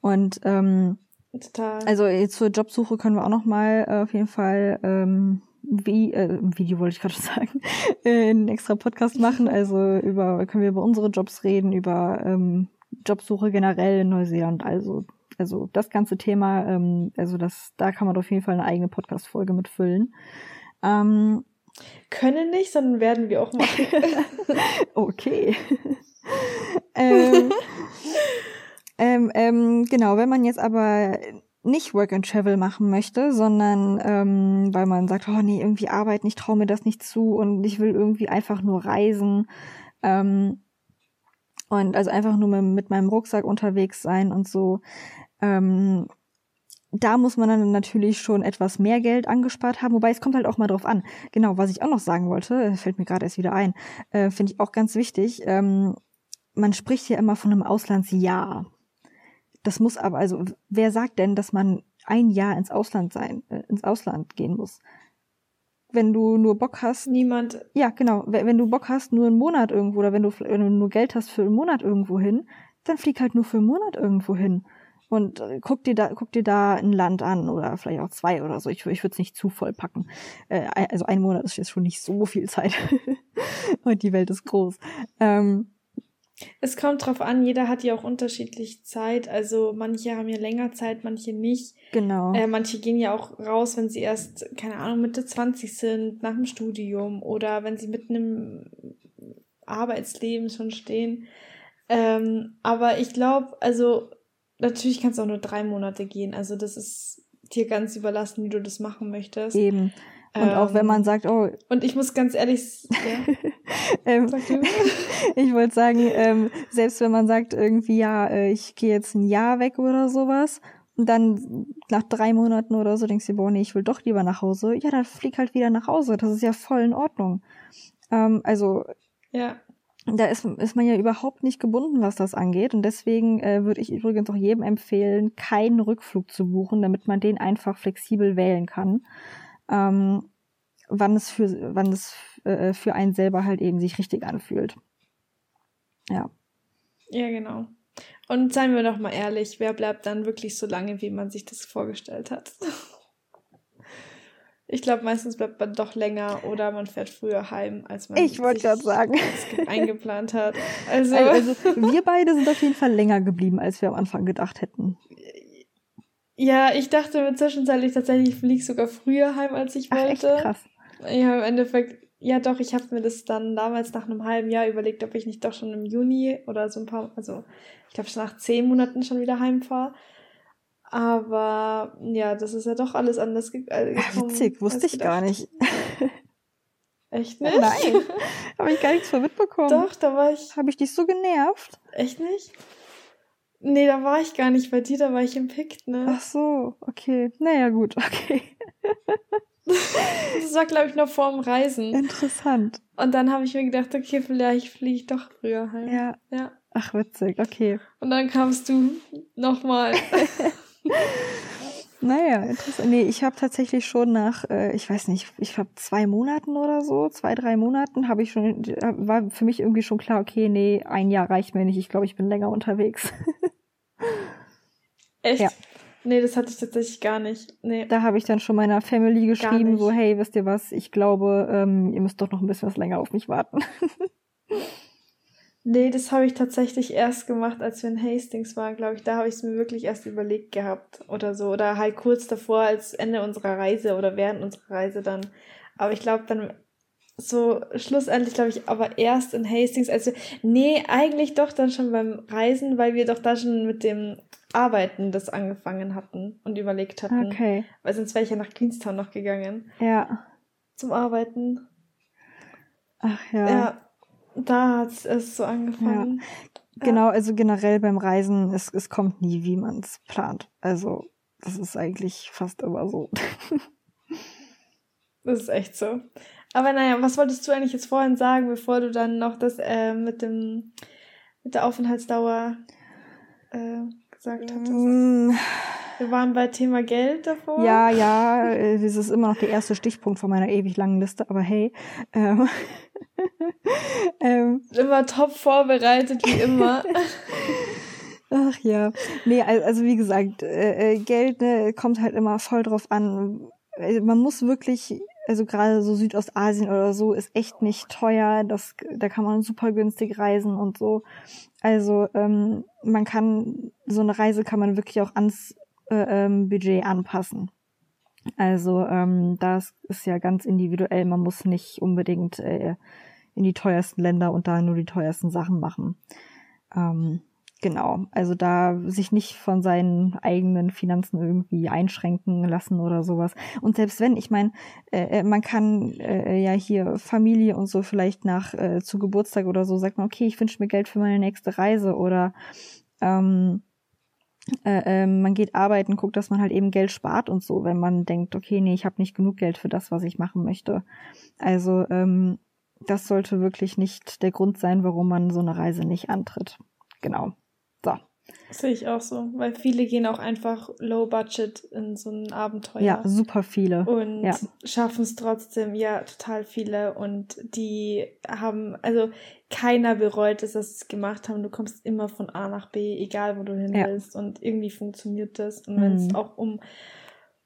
Und ähm, Total. Also zur Jobsuche können wir auch noch mal äh, auf jeden Fall ähm, wie, äh, Video wollte ich gerade sagen, äh, einen extra Podcast machen. Also über können wir über unsere Jobs reden, über ähm, Jobsuche generell in Neuseeland. Also also das ganze Thema, ähm, also das, da kann man auf jeden Fall eine eigene Podcast-Folge mitfüllen. Ähm, Können nicht, sondern werden wir auch machen. okay. ähm, ähm, ähm, genau, wenn man jetzt aber nicht Work and Travel machen möchte, sondern ähm, weil man sagt, oh nee, irgendwie Arbeit, ich traue mir das nicht zu und ich will irgendwie einfach nur reisen Ähm, und also einfach nur mit, mit, meinem Rucksack unterwegs sein und so. Ähm, da muss man dann natürlich schon etwas mehr Geld angespart haben, wobei es kommt halt auch mal drauf an. Genau, was ich auch noch sagen wollte, fällt mir gerade erst wieder ein, äh, finde ich auch ganz wichtig. Ähm, man spricht ja immer von einem Auslandsjahr. Das muss aber, also wer sagt denn, dass man ein Jahr ins Ausland sein, äh, ins Ausland gehen muss? Wenn du nur Bock hast. Niemand. Ja, genau. Wenn du Bock hast, nur einen Monat irgendwo, oder wenn du, wenn du nur Geld hast für einen Monat irgendwo hin, dann flieg halt nur für einen Monat irgendwo hin und äh, guck dir da guck dir da ein Land an oder vielleicht auch zwei oder so. Ich, ich würde es nicht zu voll packen. Äh, also ein Monat ist jetzt schon nicht so viel Zeit und die Welt ist groß. Ähm, es kommt drauf an, jeder hat ja auch unterschiedlich Zeit. Also manche haben ja länger Zeit, manche nicht. Genau. Äh, manche gehen ja auch raus, wenn sie erst, keine Ahnung, Mitte 20 sind, nach dem Studium oder wenn sie mitten im Arbeitsleben schon stehen. Ähm, aber ich glaube, also natürlich kannst du auch nur drei Monate gehen. Also das ist dir ganz überlassen, wie du das machen möchtest. Eben. Und ähm, auch wenn man ähm, sagt, oh. Und ich muss ganz ehrlich, ja. ähm, ich wollte sagen, ähm, selbst wenn man sagt irgendwie, ja, äh, ich gehe jetzt ein Jahr weg oder sowas, und dann nach drei Monaten oder so denkst du, boah, nee, ich will doch lieber nach Hause, ja, dann flieg halt wieder nach Hause. Das ist ja voll in Ordnung. Ähm, also. Ja da ist, ist man ja überhaupt nicht gebunden, was das angeht. Und deswegen äh, würde ich übrigens auch jedem empfehlen, keinen Rückflug zu buchen, damit man den einfach flexibel wählen kann. Ähm, wann es für, wann es äh, für einen selber halt eben sich richtig anfühlt. Ja. Ja, genau. Und seien wir doch mal ehrlich, wer bleibt dann wirklich so lange, wie man sich das vorgestellt hat? Ich glaube, meistens bleibt man doch länger oder man fährt früher heim, als man ich wollte gerade sagen eingeplant hat. Also. also wir beide sind auf jeden Fall länger geblieben, als wir am Anfang gedacht hätten. Ja, ich dachte mir zwischenzeitlich tatsächlich, ich fliege sogar früher heim, als ich wollte. Ach, echt krass. Ja, im Endeffekt, ja doch, ich habe mir das dann damals nach einem halben Jahr überlegt, ob ich nicht doch schon im Juni oder so ein paar, also ich glaube schon nach zehn Monaten schon wieder heimfahre. Aber ja, das ist ja doch alles anders äh, gekommen. Ja, witzig, wusste ich gar nicht. Echt nicht? Nein, habe ich gar nichts von mitbekommen. Doch, da war ich. Habe ich dich so genervt? Echt nicht? Nee, da war ich gar nicht bei dir, da war ich im Pikt, ne? Ach so, okay. Naja, gut, okay. das war, glaube ich, noch vor dem Reisen. Interessant. Und dann habe ich mir gedacht, okay, vielleicht fliege ich doch früher heim. Ja. Ja. Ach, witzig, okay. Und dann kamst du nochmal. naja, interessant. Nee, ich habe tatsächlich schon nach, äh, ich weiß nicht, ich glaube zwei Monaten oder so, zwei, drei Monaten, habe ich schon, war für mich irgendwie schon klar, okay, nee, ein Jahr reicht mir nicht. Ich glaube, ich bin länger unterwegs. Echt? Ja. Nee, das hatte ich tatsächlich gar nicht. Nee. Da habe ich dann schon meiner Family geschrieben, so, hey, wisst ihr was, ich glaube, ähm, ihr müsst doch noch ein bisschen was länger auf mich warten. Nee, das habe ich tatsächlich erst gemacht, als wir in Hastings waren, glaube ich. Da habe ich es mir wirklich erst überlegt gehabt oder so. Oder halt kurz davor, als Ende unserer Reise oder während unserer Reise dann. Aber ich glaube dann so schlussendlich, glaube ich, aber erst in Hastings. Also, nee, eigentlich doch dann schon beim Reisen, weil wir doch da schon mit dem Arbeiten das angefangen hatten und überlegt hatten. Okay. Weil sonst wäre ich ja nach Queenstown noch gegangen. Ja. Zum Arbeiten. Ach ja. Ja, da hat es so angefangen. Ja. Genau, also generell beim Reisen, es, es kommt nie, wie man es plant. Also, das ist eigentlich fast immer so. das ist echt so. Aber naja, was wolltest du eigentlich jetzt vorhin sagen, bevor du dann noch das äh, mit dem mit der Aufenthaltsdauer äh, gesagt hattest? Mm. Wir waren bei Thema Geld davor. Ja, ja, äh, das ist immer noch der erste Stichpunkt von meiner ewig langen Liste, aber hey. Ähm, ähm, immer top vorbereitet, wie immer. Ach ja. Nee, also wie gesagt, äh, äh, Geld ne, kommt halt immer voll drauf an. Äh, man muss wirklich, also gerade so Südostasien oder so, ist echt nicht teuer. Das, da kann man super günstig reisen und so. Also ähm, man kann, so eine Reise kann man wirklich auch ans äh, ähm, Budget anpassen. Also ähm, das ist ja ganz individuell. Man muss nicht unbedingt äh, in die teuersten Länder und da nur die teuersten Sachen machen. Ähm, genau, also da sich nicht von seinen eigenen Finanzen irgendwie einschränken lassen oder sowas. Und selbst wenn, ich meine, äh, äh, man kann äh, ja hier Familie und so vielleicht nach äh, zu Geburtstag oder so sagt man, okay, ich wünsche mir Geld für meine nächste Reise oder ähm, äh, äh, man geht arbeiten, guckt, dass man halt eben Geld spart und so, wenn man denkt, okay, nee, ich habe nicht genug Geld für das, was ich machen möchte. Also ähm, das sollte wirklich nicht der Grund sein, warum man so eine Reise nicht antritt. Genau. So. Sehe ich auch so, weil viele gehen auch einfach low budget in so ein Abenteuer. Ja, super viele. Und ja. schaffen es trotzdem, ja, total viele. Und die haben, also keiner bereut es, dass sie es gemacht haben. Du kommst immer von A nach B, egal wo du hin Ja. willst. Und irgendwie funktioniert das. Und wenn es Mhm. auch um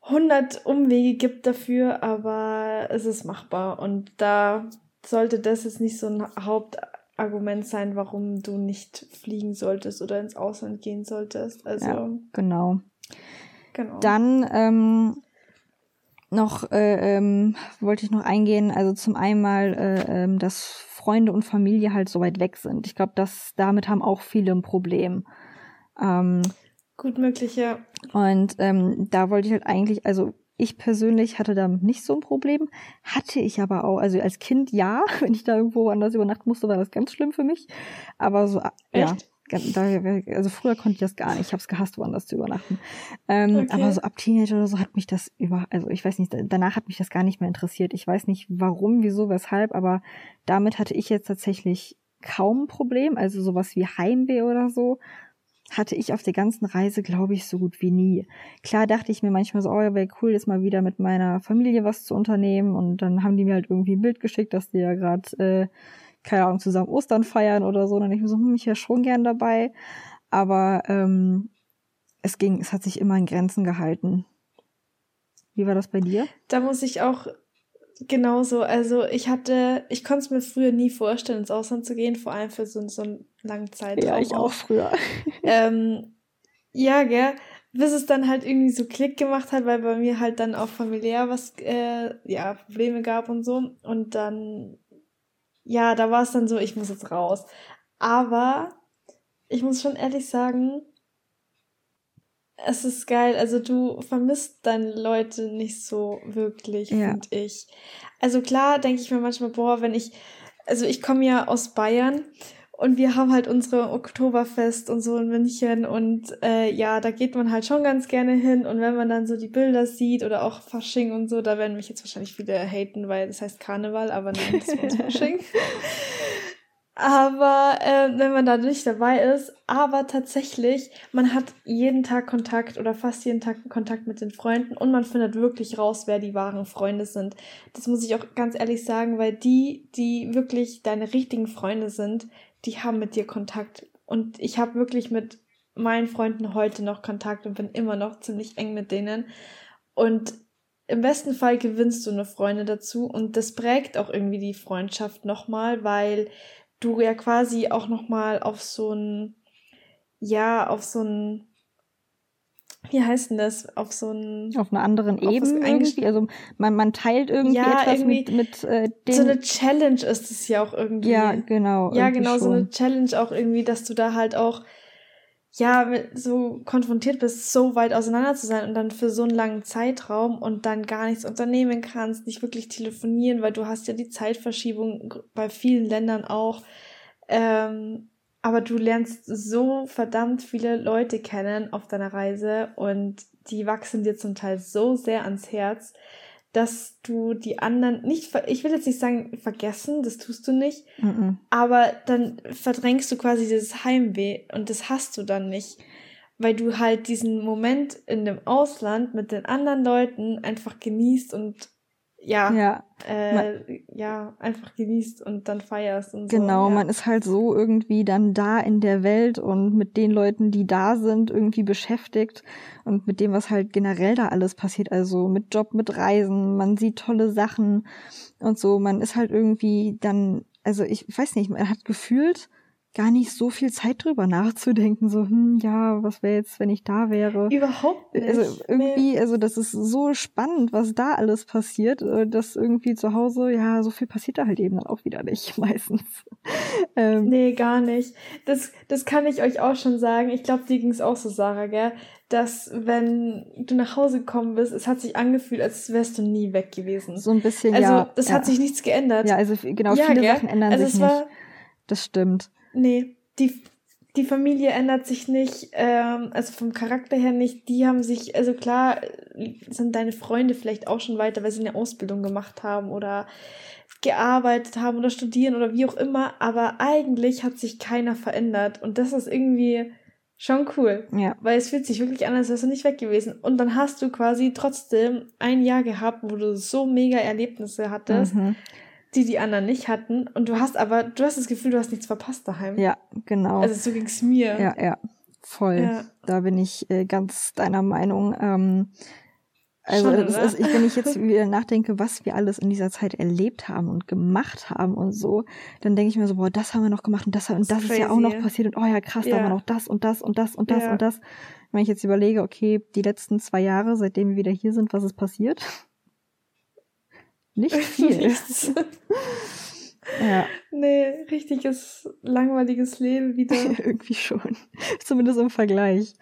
100 Umwege gibt dafür, aber es ist machbar. Und da sollte das jetzt nicht so ein Hauptargument sein, warum du nicht fliegen solltest oder ins Ausland gehen solltest. Also, Ja, genau. genau. Dann ähm, noch äh, ähm, wollte ich noch eingehen, also zum einen äh, ähm, dass Freunde und Familie halt so weit weg sind. Ich glaube, dass damit haben auch viele ein Problem. Ähm, Gut möglich, ja. und ähm, da wollte ich halt eigentlich, also ich persönlich hatte damit nicht so ein Problem, hatte ich aber auch, also als Kind ja, wenn ich da irgendwo anders übernachten musste, war das ganz schlimm für mich. Aber so, ja, Echt? Ganz- Da, also früher konnte ich das gar nicht. Ich habe es gehasst, woanders zu übernachten. Ähm, Okay. Aber so ab Teenager oder so hat mich das über, also ich weiß nicht, danach hat mich das gar nicht mehr interessiert. Ich weiß nicht warum, wieso, weshalb, aber damit hatte ich jetzt tatsächlich kaum ein Problem. Also sowas wie Heimweh oder so hatte ich auf der ganzen Reise, glaube ich, so gut wie nie. Klar dachte ich mir manchmal so, oh, wäre cool, jetzt mal wieder mit meiner Familie was zu unternehmen. Und dann haben die mir halt irgendwie ein Bild geschickt, dass die ja gerade, äh, keine Ahnung, zusammen Ostern feiern oder so. Und dann ich mir so, hm, ich wäre schon gern dabei. Aber ähm, es ging, es hat sich immer in Grenzen gehalten. Wie war das bei dir? Da muss ich auch genauso, also ich hatte, ich konnte es mir früher nie vorstellen, ins Ausland zu gehen, vor allem für so, so einen langen Zeitraum. früher. ähm, ja, gell, bis es dann halt irgendwie so Klick gemacht hat, weil bei mir halt dann auch familiär was, äh, ja, Probleme gab und so. Und dann, ja, da war es dann so, ich muss jetzt raus. Aber ich muss schon ehrlich sagen, es ist geil. Also du vermisst deine Leute nicht so wirklich, Ja. finde ich. Also klar denke ich mir manchmal, boah, wenn ich, also ich komme ja aus Bayern und wir haben halt unsere Oktoberfest und so in München und äh, ja, da geht man halt schon ganz gerne hin und wenn man dann so die Bilder sieht oder auch Fasching und so, da werden mich jetzt wahrscheinlich viele haten, weil das heißt Karneval, aber nein, das ist Fasching. Aber äh, wenn man da nicht dabei ist, aber tatsächlich, man hat jeden Tag Kontakt oder fast jeden Tag Kontakt mit den Freunden und man findet wirklich raus, wer die wahren Freunde sind. Das muss ich auch ganz ehrlich sagen, weil die, die wirklich deine richtigen Freunde sind, die haben mit dir Kontakt. Und ich habe wirklich mit meinen Freunden heute noch Kontakt und bin immer noch ziemlich eng mit denen. Und im besten Fall gewinnst du eine Freunde dazu und das prägt auch irgendwie die Freundschaft nochmal, weil du ja quasi auch nochmal auf so ein, ja, auf so ein, wie heißt denn das, auf so ein, Auf einer anderen Ebene irgendwie. Also man, man teilt irgendwie Ja, etwas irgendwie mit, mit äh, den. so eine Challenge ist es ja auch irgendwie. ja, genau. Ja, genau, so schon. eine Challenge auch irgendwie, dass du da halt auch, ja, so konfrontiert bist, so weit auseinander zu sein und dann für so einen langen Zeitraum und dann gar nichts unternehmen kannst, nicht wirklich telefonieren, weil du hast ja die Zeitverschiebung bei vielen Ländern auch. Ähm, aber du lernst so verdammt viele Leute kennen auf deiner Reise und die wachsen dir zum Teil so sehr ans Herz, dass du die anderen nicht, ich will jetzt nicht sagen vergessen, das tust du nicht, Mhm. aber dann verdrängst du quasi dieses Heimweh und das hast du dann nicht, weil du halt diesen Moment in dem Ausland mit den anderen Leuten einfach genießt und ja, Ja, äh, ja, einfach genießt und dann feierst und so. genau. ja. Man ist halt so irgendwie dann da in der Welt und mit den Leuten, die da sind, irgendwie beschäftigt und mit dem, was halt generell da alles passiert. Also mit Job, mit Reisen, man sieht tolle Sachen und so. Man ist halt irgendwie dann, also ich weiß nicht, man hat gefühlt gar nicht so viel Zeit drüber nachzudenken, so, hm, ja, was wäre jetzt, wenn ich da wäre? Überhaupt nicht. Also irgendwie, also das ist so spannend, was da alles passiert, äh, dass irgendwie zu Hause, ja, so viel passiert da halt eben dann auch wieder nicht, meistens. ähm, nee, gar nicht. Das, das kann ich euch auch schon sagen. Ich glaube, dir ging's auch so, Sarah, gell? Dass, wenn du nach Hause gekommen bist, es hat sich angefühlt, als wärst du nie weg gewesen. So ein bisschen, also, ja. Also, das ja. hat sich nichts geändert. Ja, also genau, ja, viele gell? Sachen ändern also sich nicht. Das stimmt. Nee, die, die Familie ändert sich nicht, ähm, also vom Charakter her nicht. Die haben sich, also klar, sind deine Freunde vielleicht auch schon weiter, weil sie eine Ausbildung gemacht haben oder gearbeitet haben oder studieren oder wie auch immer, aber eigentlich hat sich keiner verändert und das ist irgendwie schon cool. Ja. Weil es fühlt sich wirklich an, als wärst du nicht weg gewesen. Und dann hast du quasi trotzdem ein Jahr gehabt, wo du so mega Erlebnisse hattest. Mhm die die anderen nicht hatten. Und du hast aber, du hast das Gefühl, du hast nichts verpasst daheim. Ja, genau. Also so ging's mir. Ja, ja, voll. Ja. Da bin ich äh, ganz deiner Meinung. Ähm, also Schon, ist, ich, wenn ich jetzt wieder nachdenke, was wir alles in dieser Zeit erlebt haben und gemacht haben und so, dann denke ich mir so, boah, das haben wir noch gemacht und das, und das, ist ja auch noch passiert und oh ja, krass, ja. da war noch das und das und das und das ja. und das. Wenn ich jetzt überlege, okay, die letzten zwei Jahre, seitdem wir wieder hier sind, was ist passiert? Nicht viel. Nichts. ja. Nee, richtiges, langweiliges Leben wieder. Irgendwie schon. Zumindest im Vergleich.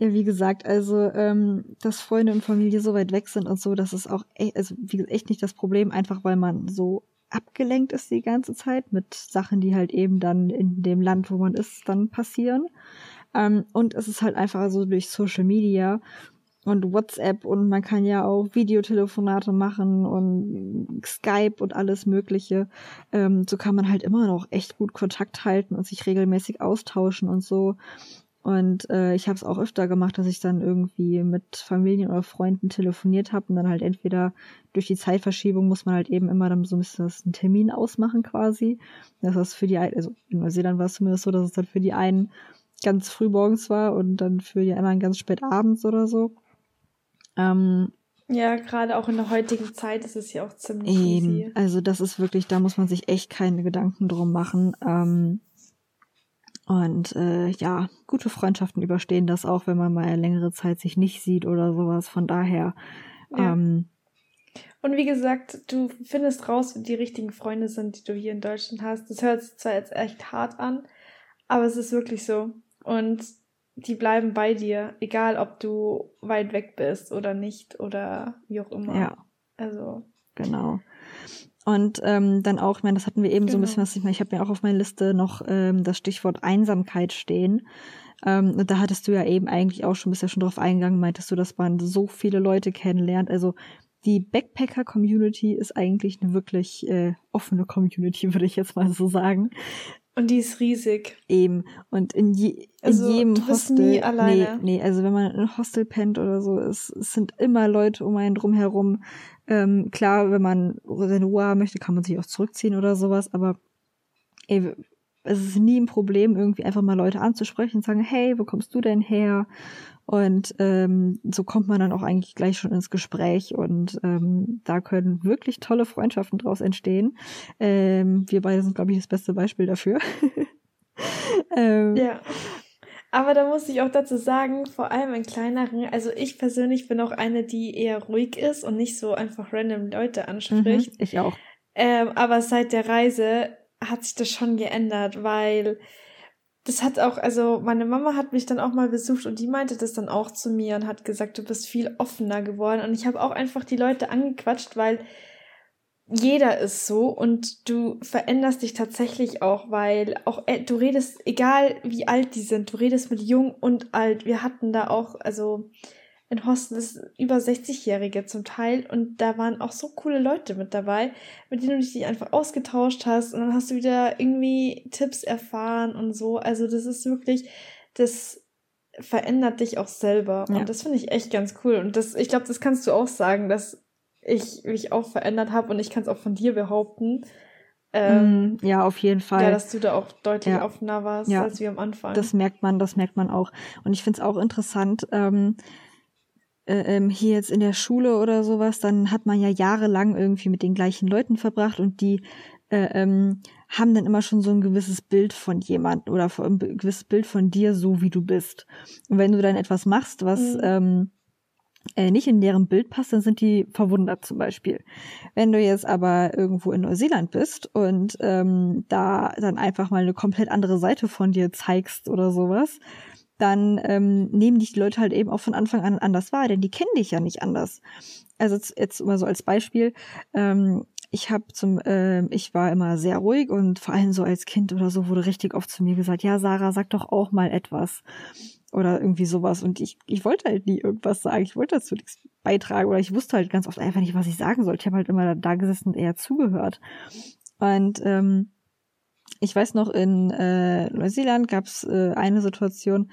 Ja, wie gesagt, also, ähm, dass Freunde und Familie so weit weg sind und so, das ist auch echt, also, wie echt nicht das Problem, einfach weil man so abgelenkt ist die ganze Zeit mit Sachen, die halt eben dann in dem Land, wo man ist, dann passieren. Ähm, und es ist halt einfach so durch Social Media und WhatsApp und man kann ja auch Videotelefonate machen und Skype und alles Mögliche. Ähm, so kann man halt immer noch echt gut Kontakt halten und sich regelmäßig austauschen und so. Und äh, ich habe es auch öfter gemacht, dass ich dann irgendwie mit Familien oder Freunden telefoniert habe und dann halt entweder durch die Zeitverschiebung muss man halt eben immer dann so ein bisschen das einen Termin ausmachen quasi. Das ist für die einen, also in Neuseeland war es zumindest so, dass es dann für die einen ganz früh morgens war und dann für die anderen ganz spät abends oder so. Ähm, ja, gerade auch in der heutigen Zeit ist es ja auch ziemlich eben, easy. Also das ist wirklich, da muss man sich echt keine Gedanken drum machen. Ähm, und äh, ja, gute Freundschaften überstehen das auch, wenn man mal längere Zeit sich nicht sieht oder sowas. Von daher. Ja. Ähm, und wie gesagt, du findest raus, wie die richtigen Freunde sind, die du hier in Deutschland hast. Das hört sich zwar jetzt echt hart an, aber es ist wirklich so. Und die bleiben bei dir, egal ob du weit weg bist oder nicht oder wie auch immer. Ja. Also. Genau. Und ähm, dann auch, ich meine, das hatten wir eben genau. so ein bisschen, genau. was ich meine, ich habe mir auch auf meiner Liste noch ähm, das Stichwort Einsamkeit stehen. Ähm, und da hattest du ja eben eigentlich auch schon, bist ja schon drauf eingegangen, meintest du, dass man so viele Leute kennenlernt. Also die Backpacker-Community ist eigentlich eine wirklich äh, offene Community, würde ich jetzt mal so sagen. Und die ist riesig. Eben. Und in, je, in also, jedem du bist Hostel. Nie alleine. Nee, nee, also wenn man in Hostel pennt oder so, es, es sind immer Leute um einen drum herum. Ähm, klar, wenn man seine Ruhe haben möchte, kann man sich auch zurückziehen oder sowas, aber ey, es ist nie ein Problem, irgendwie einfach mal Leute anzusprechen und sagen, hey, wo kommst du denn her? Und ähm, so kommt man dann auch eigentlich gleich schon ins Gespräch und ähm, da können wirklich tolle Freundschaften draus entstehen. Ähm, wir beide sind, glaube ich, das beste Beispiel dafür. ähm, ja. Aber da muss ich auch dazu sagen, vor allem in kleineren, also ich persönlich bin auch eine, die eher ruhig ist und nicht so einfach random Leute anspricht. Mhm, ich auch. Ähm, aber seit der Reise hat sich das schon geändert, weil das hat auch, also meine Mama hat mich dann auch mal besucht und die meinte das dann auch zu mir und hat gesagt, du bist viel offener geworden. Und ich habe auch einfach die Leute angequatscht, weil jeder ist so und du veränderst dich tatsächlich auch, weil auch äh, du redest, egal wie alt die sind, du redest mit jung und alt. Wir hatten da auch, also in Hostels über 60-Jährige zum Teil und da waren auch so coole Leute mit dabei, mit denen du dich einfach ausgetauscht hast und dann hast du wieder irgendwie Tipps erfahren und so. Also das ist wirklich, das verändert dich auch selber ja. und das finde ich echt ganz cool und das, ich glaube, das kannst du auch sagen, dass ich mich auch verändert habe und ich kann es auch von dir behaupten. Ähm, mm, ja, auf jeden Fall. Ja, dass du da auch deutlich ja. offener warst ja. als wir am Anfang. Das merkt man, das merkt man auch. Und ich finde es auch interessant, ähm, äh, ähm, hier jetzt in der Schule oder sowas, dann hat man ja jahrelang irgendwie mit den gleichen Leuten verbracht und die äh, ähm, haben dann immer schon so ein gewisses Bild von jemand oder ein gewisses Bild von dir, so wie du bist. Und wenn du dann etwas machst, was mhm. ähm, äh, nicht in deren Bild passt, dann sind die verwundert zum Beispiel. Wenn du jetzt aber irgendwo in Neuseeland bist und ähm, da dann einfach mal eine komplett andere Seite von dir zeigst oder sowas, dann ähm, nehmen dich die Leute halt eben auch von Anfang an anders wahr, denn die kennen dich ja nicht anders. Also jetzt mal so als Beispiel, ähm, ich habe zum, äh, ich war immer sehr ruhig und vor allem so als Kind oder so wurde richtig oft zu mir gesagt, ja Sarah, sag doch auch mal etwas oder irgendwie sowas. Und ich, ich wollte halt nie irgendwas sagen. Ich wollte dazu nichts beitragen oder ich wusste halt ganz oft einfach nicht, was ich sagen sollte. Ich habe halt immer da gesessen und eher zugehört. Und ähm, ich weiß noch, in äh, Neuseeland gab es äh, eine Situation,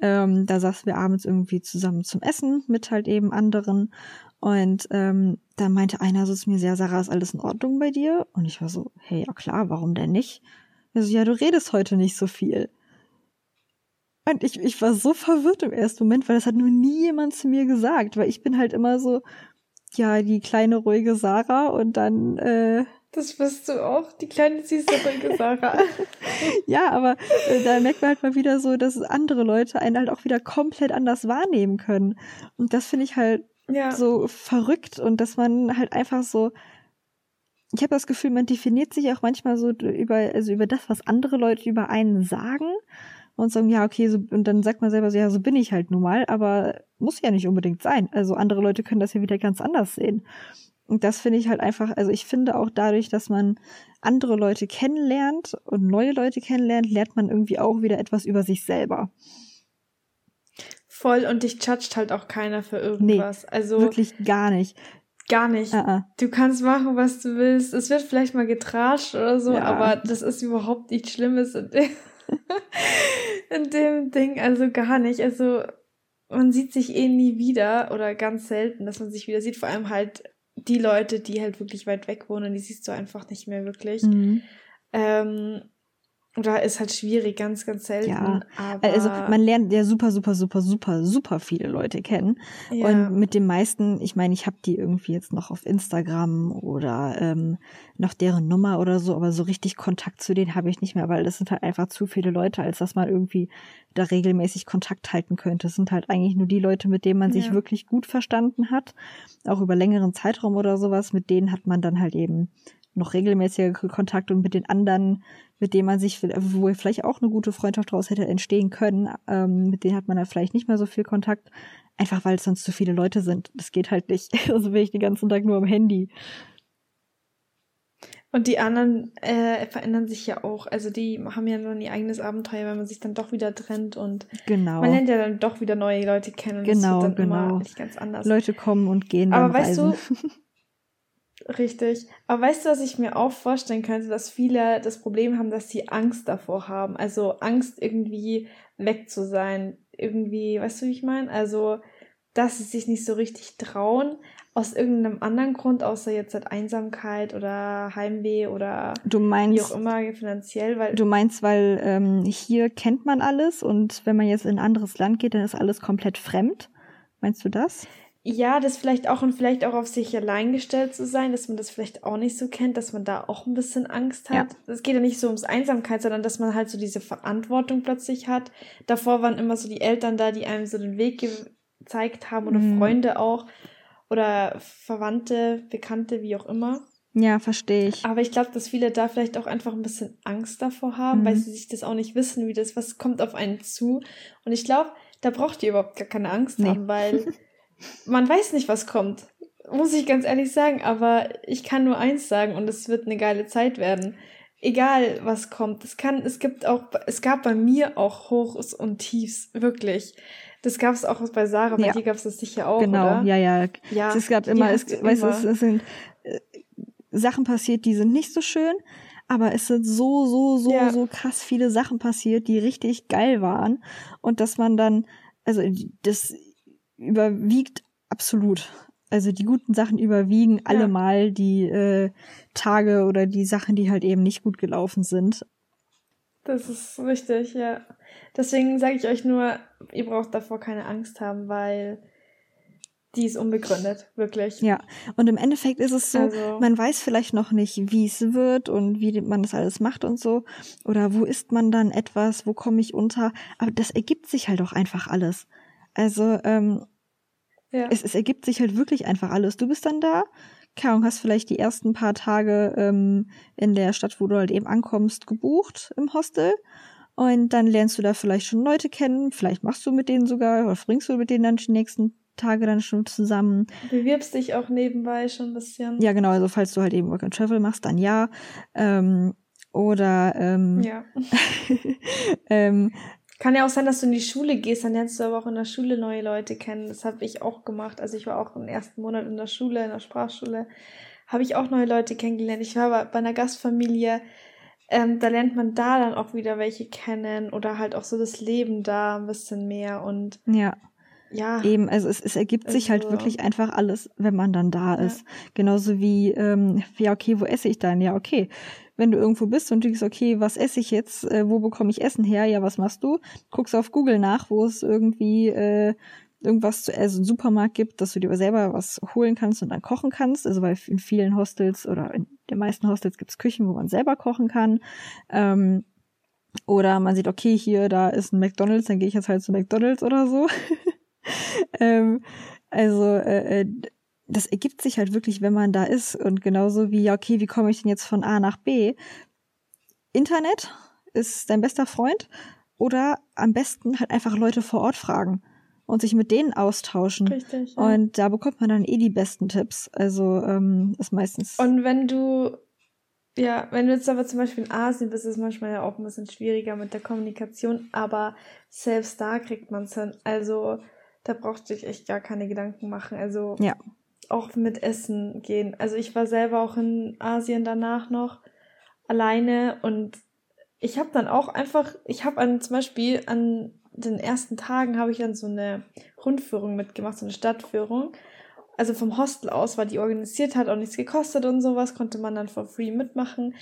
ähm, da saßen wir abends irgendwie zusammen zum Essen mit halt eben anderen. Und ähm, da meinte einer so zu mir, sehr, Sarah, ist alles in Ordnung bei dir? Und ich war so, hey, ja klar, warum denn nicht? Also, ja, du redest heute nicht so viel. Und ich, ich war so verwirrt im ersten Moment, weil das hat nur nie jemand zu mir gesagt, weil ich bin halt immer so, ja, die kleine ruhige Sarah und dann, äh, das bist du auch, die kleine süße Sarah. ja, aber äh, da merkt man halt mal wieder so, dass andere Leute einen halt auch wieder komplett anders wahrnehmen können. Und das finde ich halt ja. so verrückt und dass man halt einfach so, ich habe das Gefühl, man definiert sich auch manchmal so über, also über das, was andere Leute über einen sagen und sagen, ja, okay, so, und dann sagt man selber so, ja, so bin ich halt nun mal, aber muss ja nicht unbedingt sein. Also andere Leute können das ja wieder ganz anders sehen. Und das finde ich halt einfach, also ich finde auch dadurch, dass man andere Leute kennenlernt und neue Leute kennenlernt, lernt man irgendwie auch wieder etwas über sich selber. Voll und dich judgt halt auch keiner für irgendwas. Nee, also wirklich gar nicht. Gar nicht. Uh -uh. Du kannst machen, was du willst. Es wird vielleicht mal getrascht oder so, ja. aber das ist überhaupt nichts Schlimmes. in dem Ding, also gar nicht. Also man sieht sich eh nie wieder oder ganz selten, dass man sich wieder sieht. Vor allem halt die Leute, die halt wirklich weit weg wohnen, die siehst du einfach nicht mehr wirklich. Mhm. Ähm, oder ist halt schwierig, ganz, ganz selten. Ja, also man lernt ja super, super, super, super, super viele Leute kennen. Ja. Und mit den meisten, ich meine, ich habe die irgendwie jetzt noch auf Instagram oder ähm, noch deren Nummer oder so, aber so richtig Kontakt zu denen habe ich nicht mehr, weil das sind halt einfach zu viele Leute, als dass man irgendwie da regelmäßig Kontakt halten könnte. Das sind halt eigentlich nur die Leute, mit denen man sich ja. wirklich gut verstanden hat, auch über längeren Zeitraum oder sowas. Mit denen hat man dann halt eben noch regelmäßiger Kontakt und mit den anderen, mit denen man sich, wo vielleicht auch eine gute Freundschaft daraus hätte entstehen können, ähm, mit denen hat man dann vielleicht nicht mehr so viel Kontakt, einfach weil es sonst zu viele Leute sind. Das geht halt nicht. Also bin ich den ganzen Tag nur am Handy. Und die anderen äh, verändern sich ja auch. Also die haben ja dann ihr eigenes Abenteuer, wenn man sich dann doch wieder trennt und genau. man lernt ja dann doch wieder neue Leute kennen. Und genau, das wird dann genau. Immer nicht ganz anders. Leute kommen und gehen. Aber weißt reisen. du, Richtig. Aber weißt du, was ich mir auch vorstellen könnte, dass viele das Problem haben, dass sie Angst davor haben. Also Angst, irgendwie weg zu sein. Irgendwie, weißt du, wie ich meine? Also, dass sie sich nicht so richtig trauen. Aus irgendeinem anderen Grund, außer jetzt halt Einsamkeit oder Heimweh oder du meinst, wie auch immer finanziell, weil. Du meinst, weil ähm, hier kennt man alles und wenn man jetzt in ein anderes Land geht, dann ist alles komplett fremd. Meinst du das? Ja, das vielleicht auch und vielleicht auch auf sich allein gestellt zu sein, dass man das vielleicht auch nicht so kennt, dass man da auch ein bisschen Angst hat. Es ja. geht ja nicht so ums Einsamkeit, sondern dass man halt so diese Verantwortung plötzlich hat. Davor waren immer so die Eltern da, die einem so den Weg gezeigt haben oder mhm. Freunde auch oder Verwandte, Bekannte, wie auch immer. Ja, verstehe ich. Aber ich glaube, dass viele da vielleicht auch einfach ein bisschen Angst davor haben, mhm. weil sie sich das auch nicht wissen, wie das, was kommt auf einen zu. Und ich glaube, da braucht ihr überhaupt gar keine Angst nee. haben, weil man weiß nicht, was kommt. Muss ich ganz ehrlich sagen, aber ich kann nur eins sagen und es wird eine geile Zeit werden. Egal, was kommt. Es kann, es gibt auch, es gab bei mir auch Hochs und Tiefs, wirklich. Das gab es auch bei Sarah, bei ja. dir gab es das sicher auch, genau, oder? ja, ja. ja es gab immer, es, weißt, es, es sind äh, Sachen passiert, die sind nicht so schön, aber es sind so, so, so, ja. so krass viele Sachen passiert, die richtig geil waren. Und dass man dann, also das überwiegt absolut. Also die guten Sachen überwiegen ja. allemal die äh, Tage oder die Sachen, die halt eben nicht gut gelaufen sind. Das ist richtig, ja. Deswegen sage ich euch nur, ihr braucht davor keine Angst haben, weil die ist unbegründet, wirklich. Ja, und im Endeffekt ist es so, also, man weiß vielleicht noch nicht, wie es wird und wie man das alles macht und so. Oder wo ist man dann etwas, wo komme ich unter. Aber das ergibt sich halt auch einfach alles. Also, ähm, ja. es, es ergibt sich halt wirklich einfach alles. Du bist dann da, keine hast vielleicht die ersten paar Tage ähm, in der Stadt, wo du halt eben ankommst, gebucht im Hostel. Und dann lernst du da vielleicht schon Leute kennen, vielleicht machst du mit denen sogar oder bringst du mit denen dann die nächsten Tage dann schon zusammen. Bewirbst dich auch nebenbei schon ein bisschen. Ja, genau, also falls du halt eben Work and Travel machst, dann ja. Ähm, oder ähm, ja. ähm, kann ja auch sein, dass du in die Schule gehst, dann lernst du aber auch in der Schule neue Leute kennen. Das habe ich auch gemacht. Also ich war auch im ersten Monat in der Schule, in der Sprachschule, habe ich auch neue Leute kennengelernt. Ich war bei einer Gastfamilie, ähm, da lernt man da dann auch wieder welche kennen oder halt auch so das Leben da ein bisschen mehr und ja. Ja. Eben, also es, es ergibt also, sich halt also wirklich einfach alles, wenn man dann da ja. ist. Genauso wie, ähm, ja, okay, wo esse ich dann? Ja, okay. Wenn du irgendwo bist und du denkst, okay, was esse ich jetzt? Äh, wo bekomme ich Essen her? Ja, was machst du? Guckst auf Google nach, wo es irgendwie äh, irgendwas zu also einen Supermarkt gibt, dass du dir selber was holen kannst und dann kochen kannst. Also weil in vielen Hostels oder in den meisten Hostels gibt es Küchen, wo man selber kochen kann. Ähm, oder man sieht, okay, hier, da ist ein McDonalds, dann gehe ich jetzt halt zu McDonalds oder so. ähm, also äh, äh, das ergibt sich halt wirklich, wenn man da ist. Und genauso wie, ja, okay, wie komme ich denn jetzt von A nach B? Internet ist dein bester Freund oder am besten halt einfach Leute vor Ort fragen und sich mit denen austauschen. Richtig. Ja. Und da bekommt man dann eh die besten Tipps. Also ähm, ist meistens. Und wenn du ja, wenn du jetzt aber zum Beispiel in Asien bist, ist es manchmal ja auch ein bisschen schwieriger mit der Kommunikation, aber selbst da kriegt man es hin. Also da brauchte ich echt gar keine Gedanken machen. Also ja. Auch mit Essen gehen. Also ich war selber auch in Asien danach noch alleine und ich habe dann auch einfach, ich habe an zum Beispiel an den ersten Tagen habe ich dann so eine Rundführung mitgemacht, so eine Stadtführung. Also vom Hostel aus, weil die organisiert hat, auch nichts gekostet und sowas, konnte man dann for free mitmachen.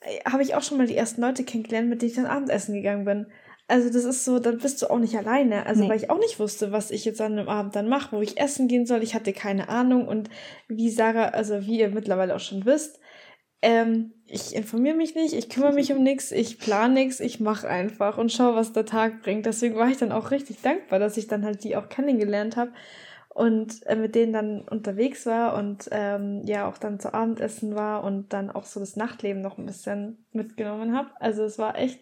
Äh, habe ich auch schon mal die ersten Leute kennengelernt, mit denen ich dann Abendessen gegangen bin. Also das ist so, dann bist du auch nicht alleine. Also nee. weil ich auch nicht wusste, was ich jetzt an einem Abend dann mache, wo ich essen gehen soll. Ich hatte keine Ahnung und wie Sarah, also wie ihr mittlerweile auch schon wisst, ähm, ich informiere mich nicht, ich kümmere mich um nichts, ich plane nichts, ich mache einfach und schaue, was der Tag bringt. Deswegen war ich dann auch richtig dankbar, dass ich dann halt die auch kennengelernt habe und äh, mit denen dann unterwegs war und ähm, ja auch dann zu Abendessen war und dann auch so das Nachtleben noch ein bisschen mitgenommen habe. Also es war echt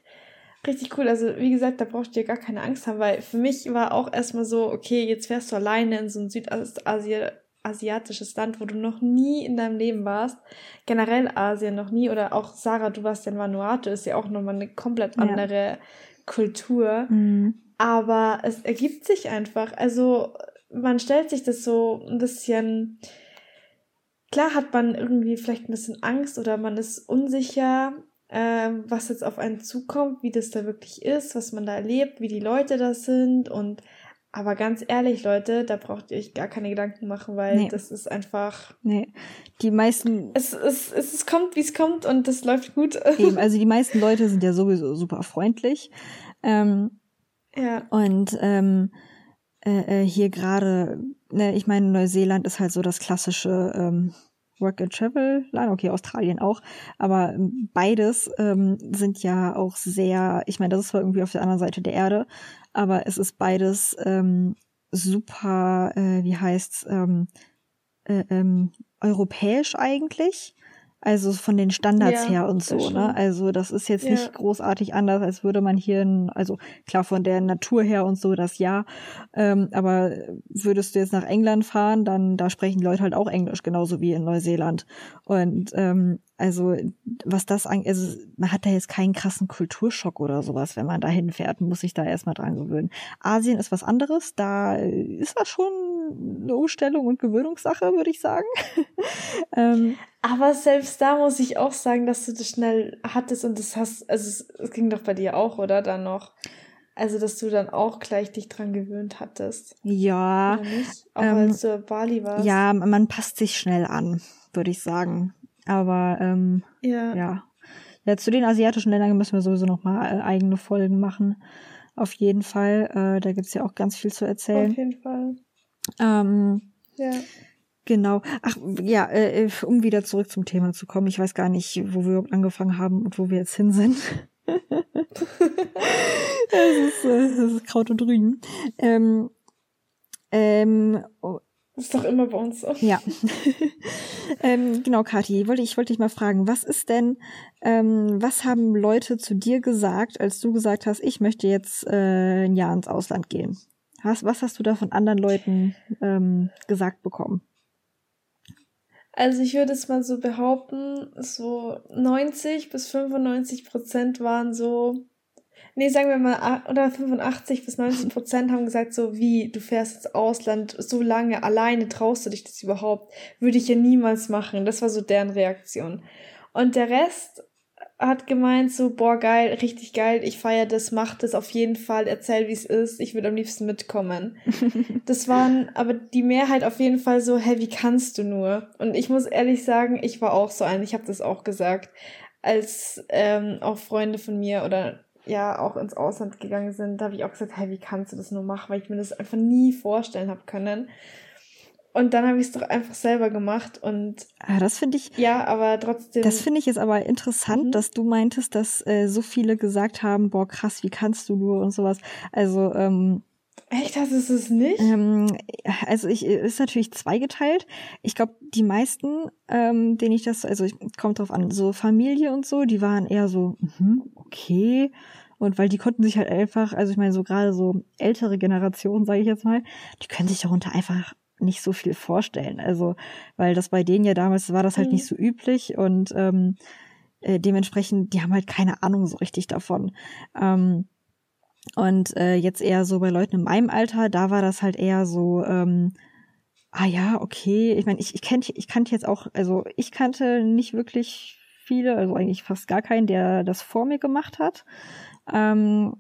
richtig cool. Also, wie gesagt, da brauchst du dir gar keine Angst haben, weil für mich war auch erstmal so, okay, jetzt fährst du alleine in so ein südasiatisches Land, wo du noch nie in deinem Leben warst. Generell Asien noch nie. Oder auch Sarah, du warst ja in Vanuatu, ist ja auch nochmal eine komplett andere ja. Kultur. Mhm. Aber es ergibt sich einfach. Also, man stellt sich das so ein bisschen. Klar hat man irgendwie vielleicht ein bisschen Angst oder man ist unsicher, ähm, was jetzt auf einen zukommt, wie das da wirklich ist, was man da erlebt, wie die Leute da sind und aber ganz ehrlich, Leute, da braucht ihr euch gar keine Gedanken machen, weil nee. das ist einfach. Nee. Die meisten. Es, es, es, es kommt, wie es kommt und das läuft gut. Eben, also die meisten Leute sind ja sowieso super freundlich. Ähm, ja. Und ähm, äh, äh hier gerade, ne, ich meine, Neuseeland ist halt so das klassische ähm, Work and Travel Land, okay, Australien auch, aber ähm, beides ähm, sind ja auch sehr, ich meine, das ist zwar irgendwie auf der anderen Seite der Erde, aber es ist beides ähm, super, äh, wie heißt's, ähm, äh, ähm, europäisch eigentlich. Also von den Standards ja, her und so, ne? Also das ist jetzt ja. nicht großartig anders, als würde man hier, in, also klar von der Natur her und so, das ja. Ähm, aber würdest du jetzt nach England fahren, dann da sprechen die Leute halt auch Englisch, genauso wie in Neuseeland. Und ähm, also was das angeht, also man hat da jetzt keinen krassen Kulturschock oder sowas, wenn man da hinfährt, muss sich da erstmal dran gewöhnen. Asien ist was anderes, da ist das schon eine Umstellung und Gewöhnungssache, würde ich sagen. ähm, aber selbst da muss ich auch sagen, dass du das schnell hattest und das hast, also es, es ging doch bei dir auch, oder? Dann noch. Also, dass du dann auch gleich dich dran gewöhnt hattest. Ja. Auch ähm, als du Bali warst. Ja, man passt sich schnell an, würde ich sagen. Aber ähm, ja. ja. Ja, zu den asiatischen Ländern müssen wir sowieso noch mal äh, eigene Folgen machen. Auf jeden Fall. Äh, da gibt's ja auch ganz viel zu erzählen. Auf jeden Fall. Ähm, Ja. Genau. Ach, ja, äh, um wieder zurück zum Thema zu kommen. Ich weiß gar nicht, wo wir angefangen haben und wo wir jetzt hin sind. das, ist, äh, das ist Kraut und Rügen. Ähm, ähm, oh, ist doch immer bei uns so. Ja. ähm, genau, Kathi, wollte, ich wollte dich mal fragen, was ist denn, ähm, was haben Leute zu dir gesagt, als du gesagt hast, ich möchte jetzt äh, ein Jahr ins Ausland gehen? Was, was hast du da von anderen Leuten ähm, gesagt bekommen? Also ich würde es mal so behaupten, so 90 bis 95 Prozent waren so, nee, sagen wir mal, oder 85 bis 90 Prozent haben gesagt so, wie, du fährst ins Ausland so lange, alleine traust du dich das überhaupt? Würde ich ja niemals machen. Das war so deren Reaktion. Und der Rest hat gemeint so, boah, geil, richtig geil, ich feiere das, mach das auf jeden Fall, erzähl, wie es ist, ich würde am liebsten mitkommen. das waren aber die Mehrheit auf jeden Fall so, hey, wie kannst du nur? Und ich muss ehrlich sagen, ich war auch so ein, ich habe das auch gesagt, als ähm, auch Freunde von mir oder ja auch ins Ausland gegangen sind, da habe ich auch gesagt, hey, wie kannst du das nur machen, weil ich mir das einfach nie vorstellen habe können. Und dann habe ich es doch einfach selber gemacht und. Ah, das finde ich. Ja, aber trotzdem. Das finde ich jetzt aber interessant, mhm. dass du meintest, dass äh, so viele gesagt haben, boah, krass, wie kannst du nur und sowas. Also, ähm, Echt, das ist es nicht? Ähm, also ich ist natürlich zweigeteilt. Ich glaube, die meisten, ähm, denen ich das, also ich, kommt drauf an, so Familie und so, die waren eher so, mh, okay. Und weil die konnten sich halt einfach, also ich meine, so gerade so ältere Generationen, sage ich jetzt mal, die können sich darunter einfach nicht so viel vorstellen. Also, weil das bei denen ja damals war das halt mhm. nicht so üblich und ähm, äh, dementsprechend, die haben halt keine Ahnung so richtig davon. Ähm, und äh, jetzt eher so bei Leuten in meinem Alter, da war das halt eher so, ähm, ah ja, okay. Ich meine, ich, ich, ich kannte jetzt auch, also ich kannte nicht wirklich viele, also eigentlich fast gar keinen, der das vor mir gemacht hat. Ähm,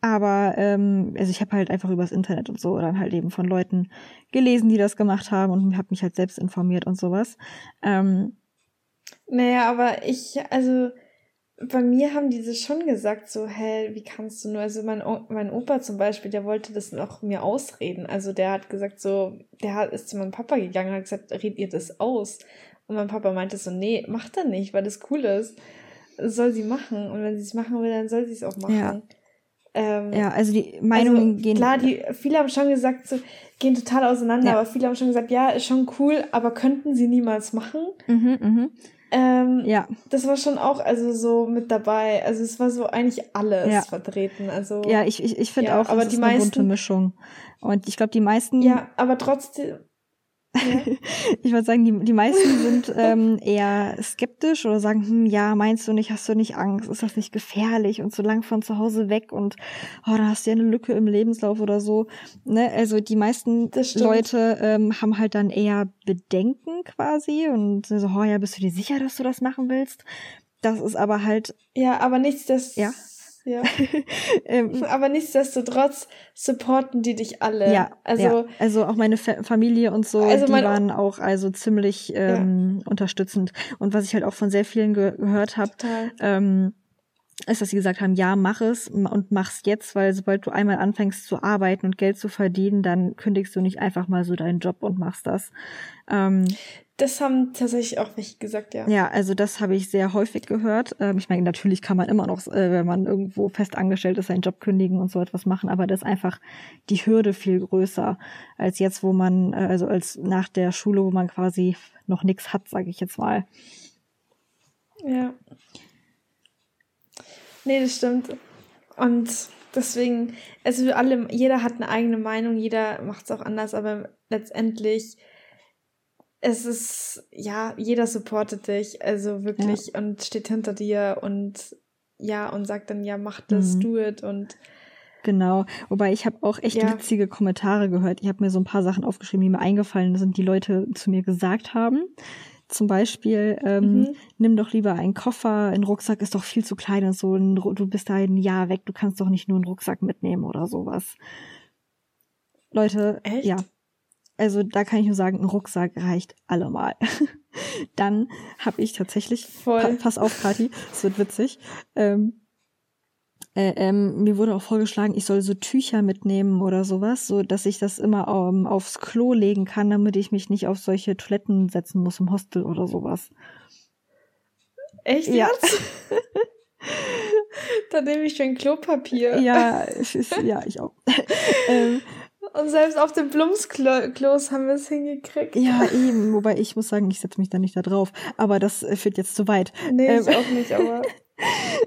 aber ähm, also ich habe halt einfach übers Internet und so dann halt eben von Leuten gelesen, die das gemacht haben und habe mich halt selbst informiert und sowas. Ähm, naja, aber ich, also bei mir haben diese schon gesagt, so, hä, wie kannst du nur, also mein, o mein Opa zum Beispiel, der wollte das noch mir ausreden. Also der hat gesagt, so, der hat, ist zu meinem Papa gegangen und hat gesagt, red ihr das aus. Und mein Papa meinte so, nee, mach er nicht, weil das cool ist. soll sie machen. Und wenn sie es machen will, dann soll sie es auch machen. Ja. Ähm, ja, also die Meinungen also, gehen. Klar, die, viele haben schon gesagt, so, gehen total auseinander, ja. aber viele haben schon gesagt, ja, ist schon cool, aber könnten sie niemals machen. Mhm, mhm. Ähm, ja. Das war schon auch also so mit dabei. Also es war so eigentlich alles ja. vertreten. Also ja, ich ich, ich finde ja, auch, aber die ist meisten, eine bunte Mischung. Und ich glaube, die meisten. Ja, aber trotzdem. ich würde sagen, die, die meisten sind ähm, eher skeptisch oder sagen, hm, ja, meinst du nicht, hast du nicht Angst, ist das nicht gefährlich und so lang von zu Hause weg und oh, da hast du ja eine Lücke im Lebenslauf oder so. Ne? Also die meisten Leute ähm, haben halt dann eher Bedenken quasi und so, oh ja, bist du dir sicher, dass du das machen willst? Das ist aber halt. Ja, aber nichts, das. Ja. Ja. ähm, aber nichtsdestotrotz supporten die dich alle. Ja, also, ja. also auch meine Fa Familie und so, also die waren auch also ziemlich ähm, ja. unterstützend. Und was ich halt auch von sehr vielen ge gehört habe, ähm, ist, dass sie gesagt haben, ja, mach es und mach's jetzt, weil sobald du einmal anfängst zu arbeiten und Geld zu verdienen, dann kündigst du nicht einfach mal so deinen Job und machst das. Ähm, das haben tatsächlich auch welche gesagt, ja. Ja, also das habe ich sehr häufig gehört. Ähm, ich meine, natürlich kann man immer noch, äh, wenn man irgendwo fest angestellt ist, seinen Job kündigen und so etwas machen, aber das ist einfach die Hürde viel größer als jetzt, wo man, äh, also als nach der Schule, wo man quasi noch nichts hat, sage ich jetzt mal. Ja. Nee, das stimmt. Und deswegen, also alle, jeder hat eine eigene Meinung, jeder macht es auch anders, aber letztendlich es ist, ja, jeder supportet dich, also wirklich ja. und steht hinter dir und ja, und sagt dann, ja, mach das, mhm. do it und Genau, wobei ich habe auch echt ja. witzige Kommentare gehört. Ich habe mir so ein paar Sachen aufgeschrieben, die mir eingefallen sind, die Leute zu mir gesagt haben. Zum Beispiel, ähm, mhm. nimm doch lieber einen Koffer, ein Rucksack ist doch viel zu klein und so, du bist da ein Jahr weg, du kannst doch nicht nur einen Rucksack mitnehmen oder sowas. Leute, Echt? ja, also da kann ich nur sagen, ein Rucksack reicht allemal. Dann habe ich tatsächlich, Voll. Pa pass auf, Kathi, es wird witzig. Ähm, Äh, ähm, mir wurde auch vorgeschlagen, ich soll so Tücher mitnehmen oder sowas, so dass ich das immer um, aufs Klo legen kann, damit ich mich nicht auf solche Toiletten setzen muss im Hostel oder sowas. Echt Ja. jetzt? Dann nehme ich schon Klopapier. Ja, ja, ich auch. ähm, Und selbst auf den Blumsklos haben wir es hingekriegt. ja, eben, wobei ich muss sagen, ich setze mich da nicht da drauf. Aber das äh, führt jetzt zu weit. Nee, Ähm, ich auch nicht, aber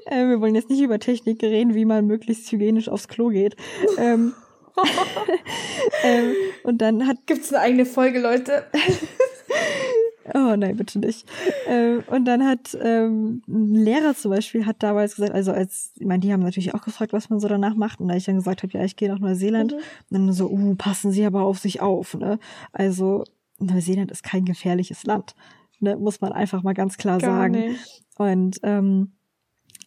Äh, wir wollen jetzt nicht über Technik reden, wie man möglichst hygienisch aufs Klo geht. ähm, ähm, und dann hat gibt's eine eigene Folge, Leute? Oh nein, bitte nicht. ähm, und dann hat ähm, ein Lehrer zum Beispiel hat damals gesagt, also als, ich meine, die haben natürlich auch gefragt, was man so danach macht. Und da ich dann gesagt habe, ja, ich gehe nach Neuseeland, Mhm. und dann so, uh, passen Sie aber auf sich auf, ne? Also Neuseeland ist kein gefährliches Land, ne? Muss man einfach mal ganz klar Gar sagen. nicht. Und ähm,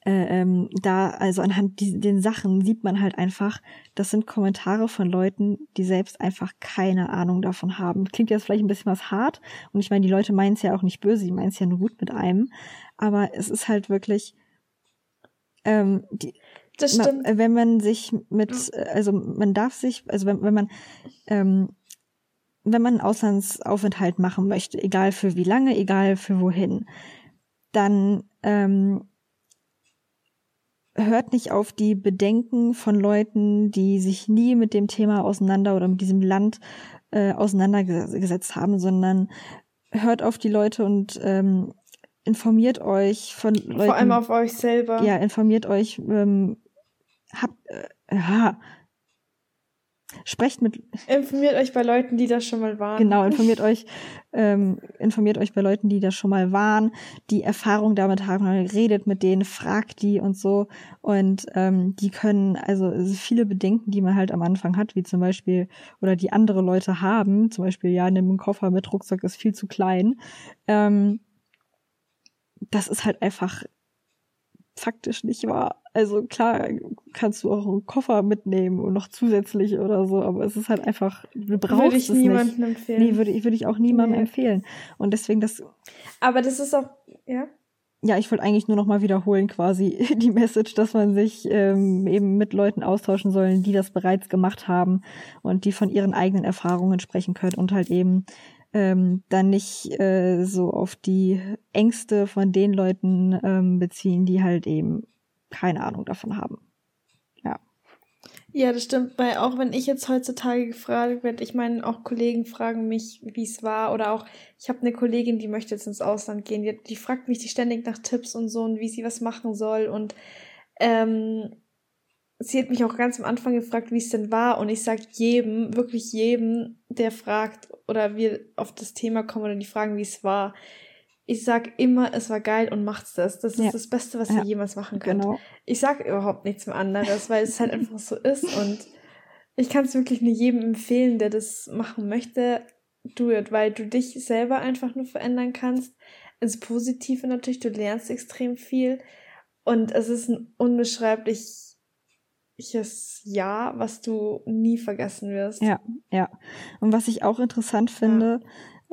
äh, ähm, da, also anhand die, den Sachen sieht man halt einfach, das sind Kommentare von Leuten, die selbst einfach keine Ahnung davon haben. Klingt jetzt vielleicht ein bisschen was hart. Und ich meine, die Leute meinen es ja auch nicht böse, die meinen es ja nur gut mit einem. Aber es ist halt wirklich, ähm, die, Das na, stimmt. äh, wenn man sich mit, also man darf sich, also wenn, wenn man, ähm, wenn man einen Auslandsaufenthalt machen möchte, egal für wie lange, egal für wohin, dann ähm, hört nicht auf die Bedenken von Leuten, die sich nie mit dem Thema auseinander oder mit diesem Land äh, auseinandergesetzt haben, sondern hört auf die Leute und ähm, informiert euch von Leuten. Vor allem auf euch selber. Ja, informiert euch, ähm, habt, äh, ja, sprecht mit, Informiert euch bei Leuten, die das schon mal waren. genau, informiert euch, ähm, informiert euch bei Leuten, die das schon mal waren, die Erfahrung damit haben, redet mit denen, fragt die und so und ähm, die können, also viele Bedenken, die man halt am Anfang hat, wie zum Beispiel, oder die andere Leute haben, zum Beispiel, ja, nimm einen Koffer mit Rucksack, ist viel zu klein, ähm, das ist halt einfach faktisch nicht wahr. Also klar kannst du auch einen Koffer mitnehmen und noch zusätzlich oder so, aber es ist halt einfach, du brauchst Würde ich es niemandem nicht. empfehlen. Nee, würde, ich- würde ich auch niemandem Nee. empfehlen. Und deswegen das, Aber das ist auch, ja. ja, ich wollte eigentlich nur noch mal wiederholen quasi die Message, dass man sich ähm, eben mit Leuten austauschen soll, die das bereits gemacht haben und die von ihren eigenen Erfahrungen sprechen können und halt eben ähm, dann nicht äh, so auf die Ängste von den Leuten ähm, beziehen, die halt eben keine Ahnung davon haben. Ja, das stimmt, weil auch wenn ich jetzt heutzutage gefragt werde, ich meine, auch Kollegen fragen mich, wie es war, oder auch, ich habe eine Kollegin, die möchte jetzt ins Ausland gehen, die, die fragt mich die ständig nach Tipps und so und wie sie was machen soll und ähm, sie hat mich auch ganz am Anfang gefragt, wie es denn war und ich sag jedem, wirklich jedem, der fragt oder wir auf das Thema kommen oder die fragen, wie es war, ich sag immer, es war geil und macht's das. Das ist Ja. das Beste, was Ja. ihr jemals machen könnt Genau. ich sag überhaupt nichts mehr anderes, weil es halt einfach so ist und ich kann es wirklich nur jedem empfehlen, der das machen möchte, do it, weil du dich selber einfach nur verändern kannst. Ins Positive natürlich, du lernst extrem viel und es ist ein unbeschreibliches Jahr, was du nie vergessen wirst. Ja, ja. Und was ich auch interessant finde,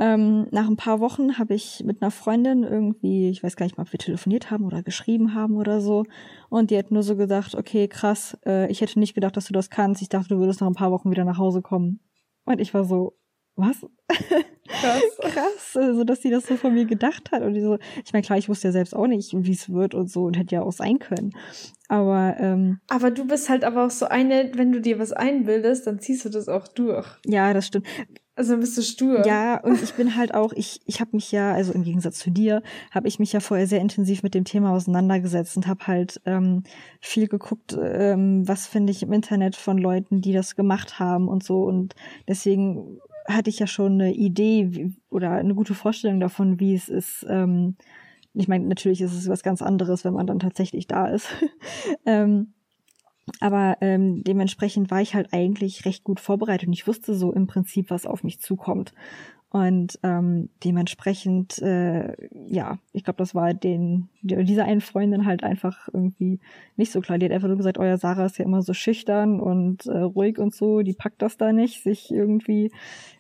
ähm, nach ein paar Wochen habe ich mit einer Freundin irgendwie, ich weiß gar nicht mal, ob wir telefoniert haben oder geschrieben haben oder so, und die hat nur so gesagt, okay, krass, äh, ich hätte nicht gedacht, dass du das kannst. Ich dachte, du würdest nach ein paar Wochen wieder nach Hause kommen. Und ich war so, was? Krass. Krass, also dass sie das so von mir gedacht hat. Und die so, ich meine, klar, ich wusste ja selbst auch nicht, wie es wird und so und hätte ja auch sein können. Aber ähm, Aber du bist halt aber auch so eine, wenn du dir was einbildest, dann ziehst du das auch durch. ja, das stimmt. Also bist du stur. Ja, und ich bin halt auch, ich, ich habe mich ja, also im Gegensatz zu dir, habe ich mich ja vorher sehr intensiv mit dem Thema auseinandergesetzt und habe halt ähm, viel geguckt, ähm, was finde ich im Internet von Leuten, die das gemacht haben und so. Und deswegen hatte ich ja schon eine Idee wie, oder eine gute Vorstellung davon, wie es ist. Ähm, ich meine, natürlich ist es was ganz anderes, wenn man dann tatsächlich da ist. ähm, aber ähm, dementsprechend war ich halt eigentlich recht gut vorbereitet und ich wusste so im Prinzip, was auf mich zukommt. Und ähm, dementsprechend, äh, ja, ich glaube, das war den dieser einen Freundin halt einfach irgendwie nicht so klar. Die hat einfach nur gesagt, euer Sarah ist ja immer so schüchtern und äh, ruhig und so, die packt das da nicht, sich irgendwie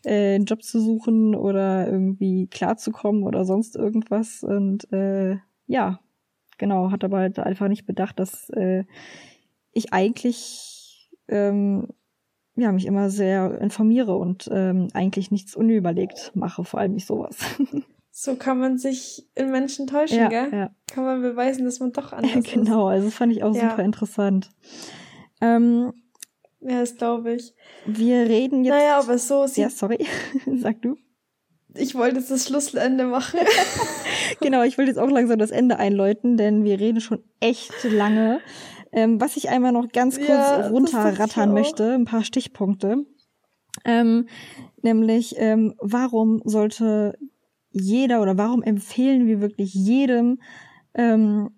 äh, einen Job zu suchen oder irgendwie klarzukommen oder sonst irgendwas. Und äh, ja, genau, hat aber halt einfach nicht bedacht, dass äh, ich eigentlich ähm, ja, mich immer sehr informiere und ähm, eigentlich nichts unüberlegt mache, vor allem nicht sowas. So kann man sich in Menschen täuschen, Ja, gell? ja. Kann man beweisen, dass man doch anders genau, also das fand ich auch Ja. super interessant. Ähm, ist. Ja, das glaube ich. wir reden jetzt. Naja, aber so ja, sorry, sag du. ich wollte jetzt das Schlussende machen. Genau, ich will jetzt auch langsam das Ende einläuten, denn wir reden schon echt lange. Ähm, was ich einmal noch ganz kurz Ja, runterrattern möchte, ein paar Stichpunkte. Ähm, nämlich, ähm, warum sollte jeder oder warum empfehlen wir wirklich jedem, ähm,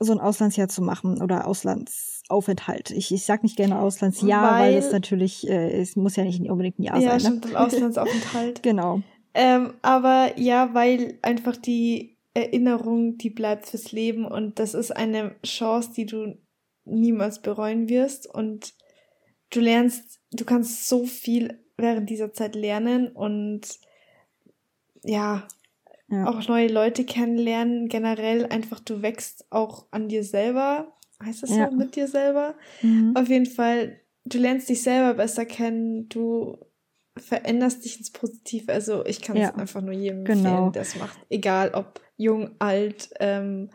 so ein Auslandsjahr zu machen oder Auslandsaufenthalt? Ich, ich sag nicht gerne Auslandsjahr, weil, Weil- es natürlich, äh, es muss ja nicht unbedingt ein Jahr ja, sein. stimmt, Ne? im Auslandsaufenthalt. Genau. ähm, aber ja, weil einfach die Erinnerung, die bleibt fürs Leben und das ist eine Chance, die du niemals bereuen wirst und du lernst, du kannst so viel während dieser Zeit lernen und ja, Ja. auch neue Leute kennenlernen. Generell einfach, du wächst auch an dir selber. Heißt das Ja. so? Mit dir selber? Mhm. Auf jeden Fall, du lernst dich selber besser kennen, du veränderst dich ins Positive. Also ich kann es Ja. einfach nur jedem Genau. empfehlen, der es macht. Egal ob jung, alt, ähm,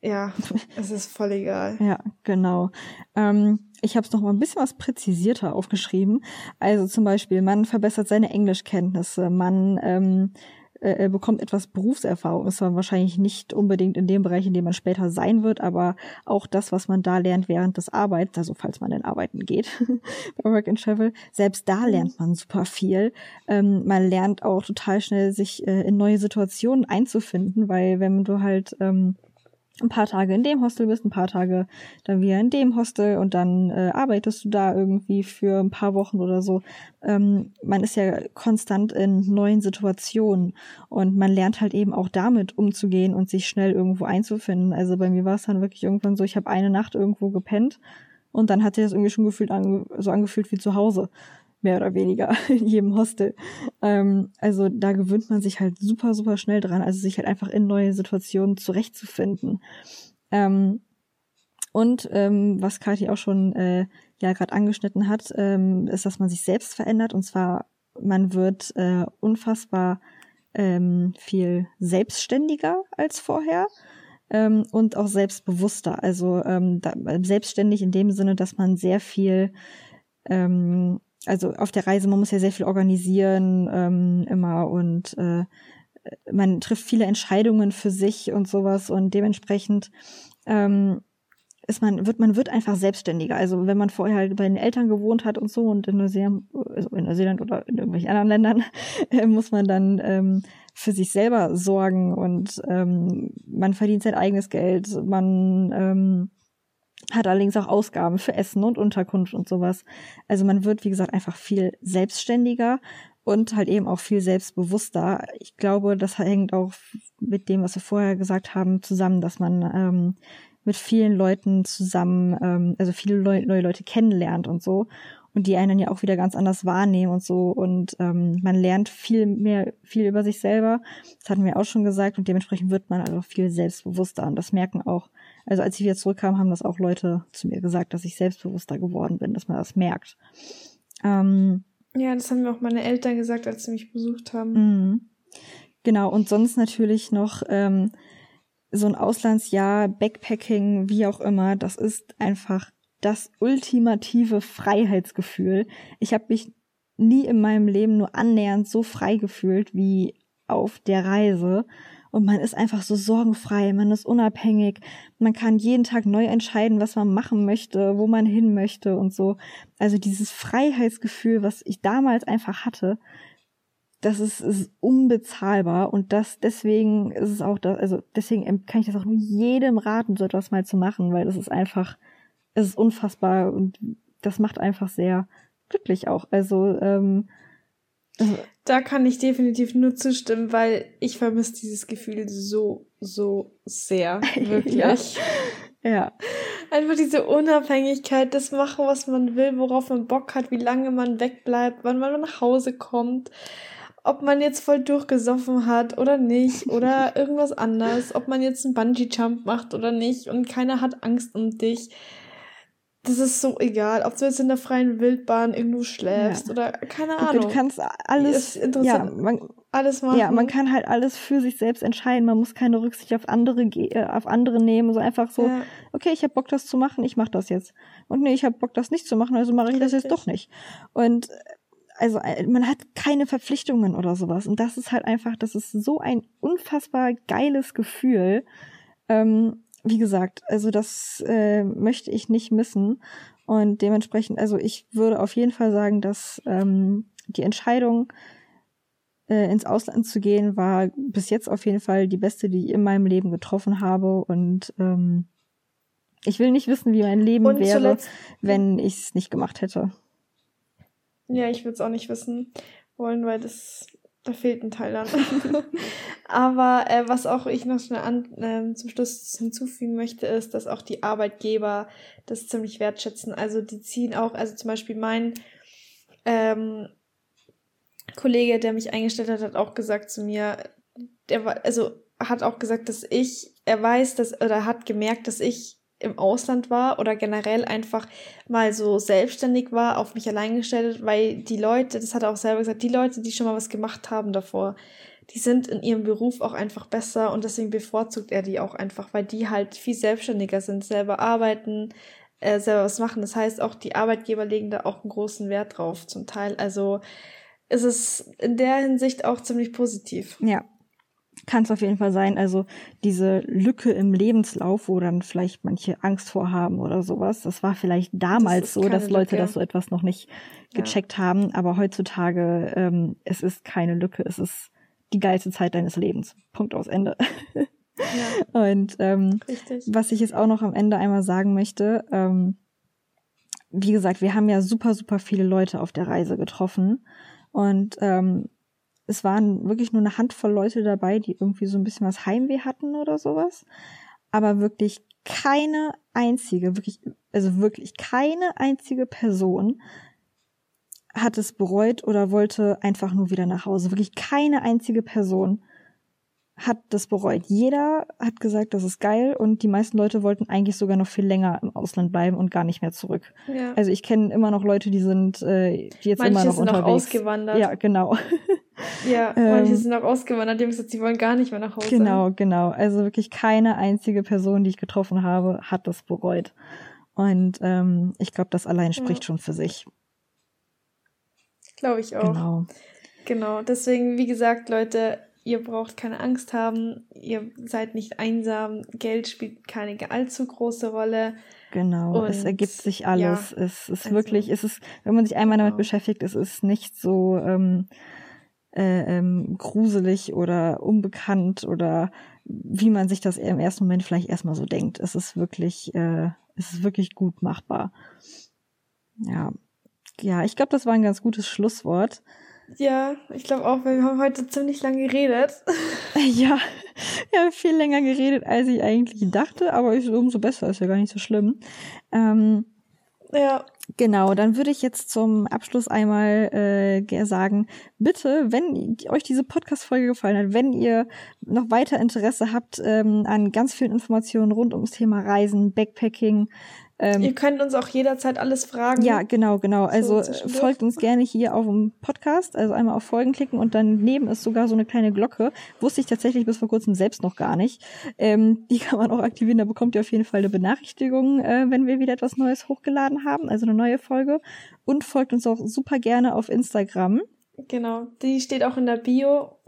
ja, es ist voll egal. Ja, genau. Ähm, ich habe es noch mal ein bisschen was präzisierter aufgeschrieben. Also zum Beispiel, man verbessert seine Englischkenntnisse, man ähm, äh, bekommt etwas Berufserfahrung. Ist zwar wahrscheinlich nicht unbedingt in dem Bereich, in dem man später sein wird, aber auch das, was man da lernt während des Arbeits, also falls man denn arbeiten geht bei Work and Travel, selbst da lernt man super viel. Ähm, man lernt auch total schnell, sich äh, in neue Situationen einzufinden, weil wenn du halt ähm, ein paar Tage in dem Hostel bist, ein paar Tage dann wieder in dem Hostel und dann äh, arbeitest du da irgendwie für ein paar Wochen oder so. Ähm, man ist ja konstant in neuen Situationen und man lernt halt eben auch damit umzugehen und sich schnell irgendwo einzufinden. Also bei mir war es dann wirklich irgendwann so, ich habe eine Nacht irgendwo gepennt und dann hat sich das irgendwie schon gefühlt ange so angefühlt wie zu Hause. Mehr oder weniger in jedem Hostel. Ähm, also da gewöhnt man sich halt super, super schnell dran, also sich halt einfach in neue Situationen zurechtzufinden. Ähm, und ähm, was Kathi auch schon äh, ja gerade angeschnitten hat, ähm, ist, dass man sich selbst verändert. Und zwar, man wird äh, unfassbar ähm, viel selbstständiger als vorher ähm, und auch selbstbewusster. Also ähm, da, selbstständig in dem Sinne, dass man sehr viel ähm, also auf der Reise, man muss ja sehr viel organisieren ähm, immer und äh, man trifft viele Entscheidungen für sich und sowas und dementsprechend ähm, ist man, wird, man wird einfach selbstständiger. Also wenn man vorher halt bei den Eltern gewohnt hat und so und in Neuseeland, also in Neuseeland oder in irgendwelchen anderen Ländern, äh, muss man dann ähm, für sich selber sorgen und ähm, man verdient sein eigenes Geld, man ähm, hat allerdings auch Ausgaben für Essen und Unterkunft und sowas. Also man wird, wie gesagt, einfach viel selbstständiger und halt eben auch viel selbstbewusster. Ich glaube, das hängt auch mit dem, was wir vorher gesagt haben, zusammen, dass man ähm, mit vielen Leuten zusammen, ähm, also viele Leu neue Leute kennenlernt und so und die einen ja auch wieder ganz anders wahrnehmen und so und ähm, man lernt viel mehr, viel über sich selber. Das hatten wir auch schon gesagt und dementsprechend wird man also viel selbstbewusster und das merken auch, also als ich wieder zurückkam, haben das auch Leute zu mir gesagt, dass ich selbstbewusster geworden bin, dass man das merkt. Ähm, Ja, das haben mir auch meine Eltern gesagt, als sie mich besucht haben. Mhm. Genau, und sonst natürlich noch ähm, so ein Auslandsjahr, Backpacking, wie auch immer, das ist einfach das ultimative Freiheitsgefühl. Ich habe mich nie in meinem Leben nur annähernd so frei gefühlt wie auf der Reise. Und man ist einfach so sorgenfrei, man ist unabhängig, man kann jeden Tag neu entscheiden, was man machen möchte, wo man hin möchte und so. Also dieses Freiheitsgefühl, was ich damals einfach hatte, das ist, ist unbezahlbar und das deswegen ist es auch da, also deswegen kann ich das auch nur jedem raten, so etwas mal zu machen, weil das ist einfach, es ist unfassbar und das macht einfach sehr glücklich auch. Also, ähm, Da kann ich definitiv nur zustimmen, weil ich vermisse dieses Gefühl so, so sehr. Wirklich. Ja. ja, Einfach diese Unabhängigkeit, das machen, was man will, worauf man Bock hat, wie lange man wegbleibt, wann man nach Hause kommt. ob man jetzt voll durchgesoffen hat oder nicht oder irgendwas anderes, ob man jetzt einen Bungee-Jump macht oder nicht und keiner hat Angst um dich. Das ist so egal, ob du jetzt in der freien Wildbahn irgendwo schläfst ja. oder keine Ahnung. Du kannst alles, ja, man, alles machen. Ja, man kann halt alles für sich selbst entscheiden. Man muss keine Rücksicht auf andere, äh, auf andere nehmen. So einfach so, ja. okay, ich habe Bock, das zu machen, ich mache das jetzt. Und nee, ich habe Bock, das nicht zu machen, also mache ich das jetzt doch nicht. Und also äh, man hat keine Verpflichtungen oder sowas. Und das ist halt einfach, das ist so ein unfassbar geiles Gefühl. Ähm, wie gesagt, also das äh, möchte ich nicht missen. Und dementsprechend, also ich würde auf jeden Fall sagen, dass ähm, die Entscheidung, äh, ins Ausland zu gehen, war bis jetzt auf jeden Fall die beste, die ich in meinem Leben getroffen habe. Und ähm, ich will nicht wissen, wie mein Leben Und wäre, zuletzt, wenn ich es nicht gemacht hätte. Ja, ich würde es auch nicht wissen wollen, weil das da fehlt ein Teil dann. Aber äh, was auch ich noch schnell an, äh, zum Schluss hinzufügen möchte, ist, dass auch die Arbeitgeber das ziemlich wertschätzen. Also die ziehen auch, also zum Beispiel mein ähm, Kollege, der mich eingestellt hat, hat auch gesagt zu mir, der war, also hat auch gesagt, dass ich, er weiß, dass, oder hat gemerkt, dass ich im Ausland war oder generell einfach mal so selbstständig war, auf mich allein gestellt, weil die Leute, das hat er auch selber gesagt, die Leute, die schon mal was gemacht haben davor, die sind in ihrem Beruf auch einfach besser und deswegen bevorzugt er die auch einfach, weil die halt viel selbstständiger sind, selber arbeiten, äh, selber was machen. Das heißt, auch die Arbeitgeber legen da auch einen großen Wert drauf zum Teil. Also ist es in der Hinsicht auch ziemlich positiv. Ja, kann es auf jeden Fall sein. Also diese Lücke im Lebenslauf, wo dann vielleicht manche Angst vorhaben oder sowas, das war vielleicht damals das so, dass Leute Lücke. das so etwas noch nicht gecheckt ja. haben. Aber heutzutage, ähm, es ist keine Lücke, es ist die geilste Zeit deines Lebens. Punkt aus Ende. Ja. Und ähm, was ich jetzt auch noch am Ende einmal sagen möchte, ähm, wie gesagt, wir haben ja super, super viele Leute auf der Reise getroffen. Und ähm, es waren wirklich nur eine Handvoll Leute dabei, die irgendwie so ein bisschen was Heimweh hatten oder sowas. Aber wirklich keine einzige, wirklich, also wirklich keine einzige Person hat es bereut oder wollte einfach nur wieder nach Hause. Wirklich keine einzige Person hat das bereut. Jeder hat gesagt, das ist geil und die meisten Leute wollten eigentlich sogar noch viel länger im Ausland bleiben und gar nicht mehr zurück. Ja. Also ich kenne immer noch Leute, die sind äh, die jetzt Manche immer noch sind unterwegs. Auch ausgewandert. Ja, genau. Ja, manche ähm, sind auch ausgewandert, die haben gesagt, sie wollen gar nicht mehr nach Hause. Genau, genau. Also wirklich keine einzige Person, die ich getroffen habe, hat das bereut. Und ähm, ich glaube, das allein spricht ja. schon für sich. Glaube ich auch. Genau. Genau. Deswegen, wie gesagt, Leute, ihr braucht keine Angst haben, ihr seid nicht einsam, Geld spielt keine allzu große Rolle. Genau, und, es ergibt sich alles. Ja, es ist also, wirklich, es ist, wenn man sich einmal genau. damit beschäftigt, es ist nicht so ähm, äh, ähm, gruselig oder unbekannt oder wie man sich das im ersten Moment vielleicht erstmal so denkt. Es ist wirklich, äh, es ist wirklich gut machbar. Ja, ja, ich glaube, das war ein ganz gutes Schlusswort. Ja, ich glaube auch, weil wir haben heute ziemlich lange geredet. ja, wir haben viel länger geredet, als ich eigentlich dachte, aber ist umso besser, ist ja gar nicht so schlimm. Ähm, ja. Genau, dann würde ich jetzt zum Abschluss einmal äh, sagen, bitte, wenn euch diese Podcast-Folge gefallen hat, wenn ihr noch weiter Interesse habt ähm, an ganz vielen Informationen rund ums Thema Reisen, Backpacking, ähm, Ihr könnt uns auch jederzeit alles fragen. Ja, genau, genau. Also so folgt uns gerne hier auf dem Podcast, also einmal auf Folgen klicken und daneben ist sogar so eine kleine Glocke. Wusste ich tatsächlich bis vor kurzem selbst noch gar nicht. Ähm, die kann man auch aktivieren, da bekommt ihr auf jeden Fall eine Benachrichtigung, äh, wenn wir wieder etwas Neues hochgeladen haben, also eine neue Folge. Und folgt uns auch super gerne auf Instagram. Genau, die steht auch in der Bio.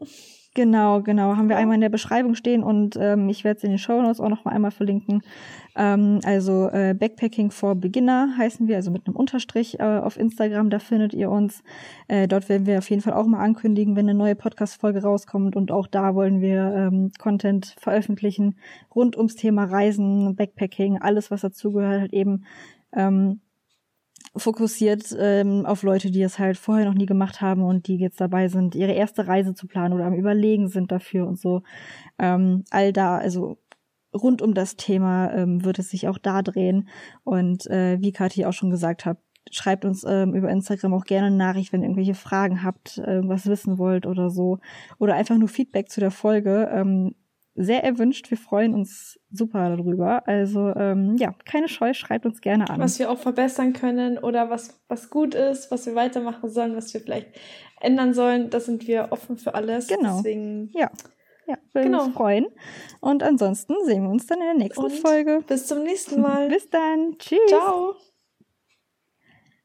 Genau, genau. Haben wir einmal in der Beschreibung stehen und ähm, ich werde es in den Show Notes auch noch mal einmal verlinken. Ähm, also äh, Backpacking for Beginner heißen wir, also mit einem Unterstrich äh, auf Instagram, da findet ihr uns. Äh, dort werden wir auf jeden Fall auch mal ankündigen, wenn eine neue Podcast-Folge rauskommt und auch da wollen wir ähm, Content veröffentlichen rund ums Thema Reisen, Backpacking, alles was dazugehört, halt eben ähm, fokussiert ähm, auf Leute, die es halt vorher noch nie gemacht haben und die jetzt dabei sind, ihre erste Reise zu planen oder am Überlegen sind dafür und so. Ähm, all da, also rund um das Thema ähm, wird es sich auch da drehen. Und äh, wie Kathi auch schon gesagt hat, schreibt uns ähm, über Instagram auch gerne eine Nachricht, wenn ihr irgendwelche Fragen habt, irgendwas wissen wollt oder so. Oder einfach nur Feedback zu der Folge. Ähm, sehr erwünscht. Wir freuen uns super darüber. Also ähm, ja, keine Scheu, schreibt uns gerne an. Was wir auch verbessern können oder was, was gut ist, was wir weitermachen sollen, was wir vielleicht ändern sollen. Da sind wir offen für alles. Genau. Deswegen, ja. Ja, würden genau. uns freuen. Und ansonsten sehen wir uns dann in der nächsten Und Folge. Bis zum nächsten Mal. Bis dann. Tschüss. Ciao.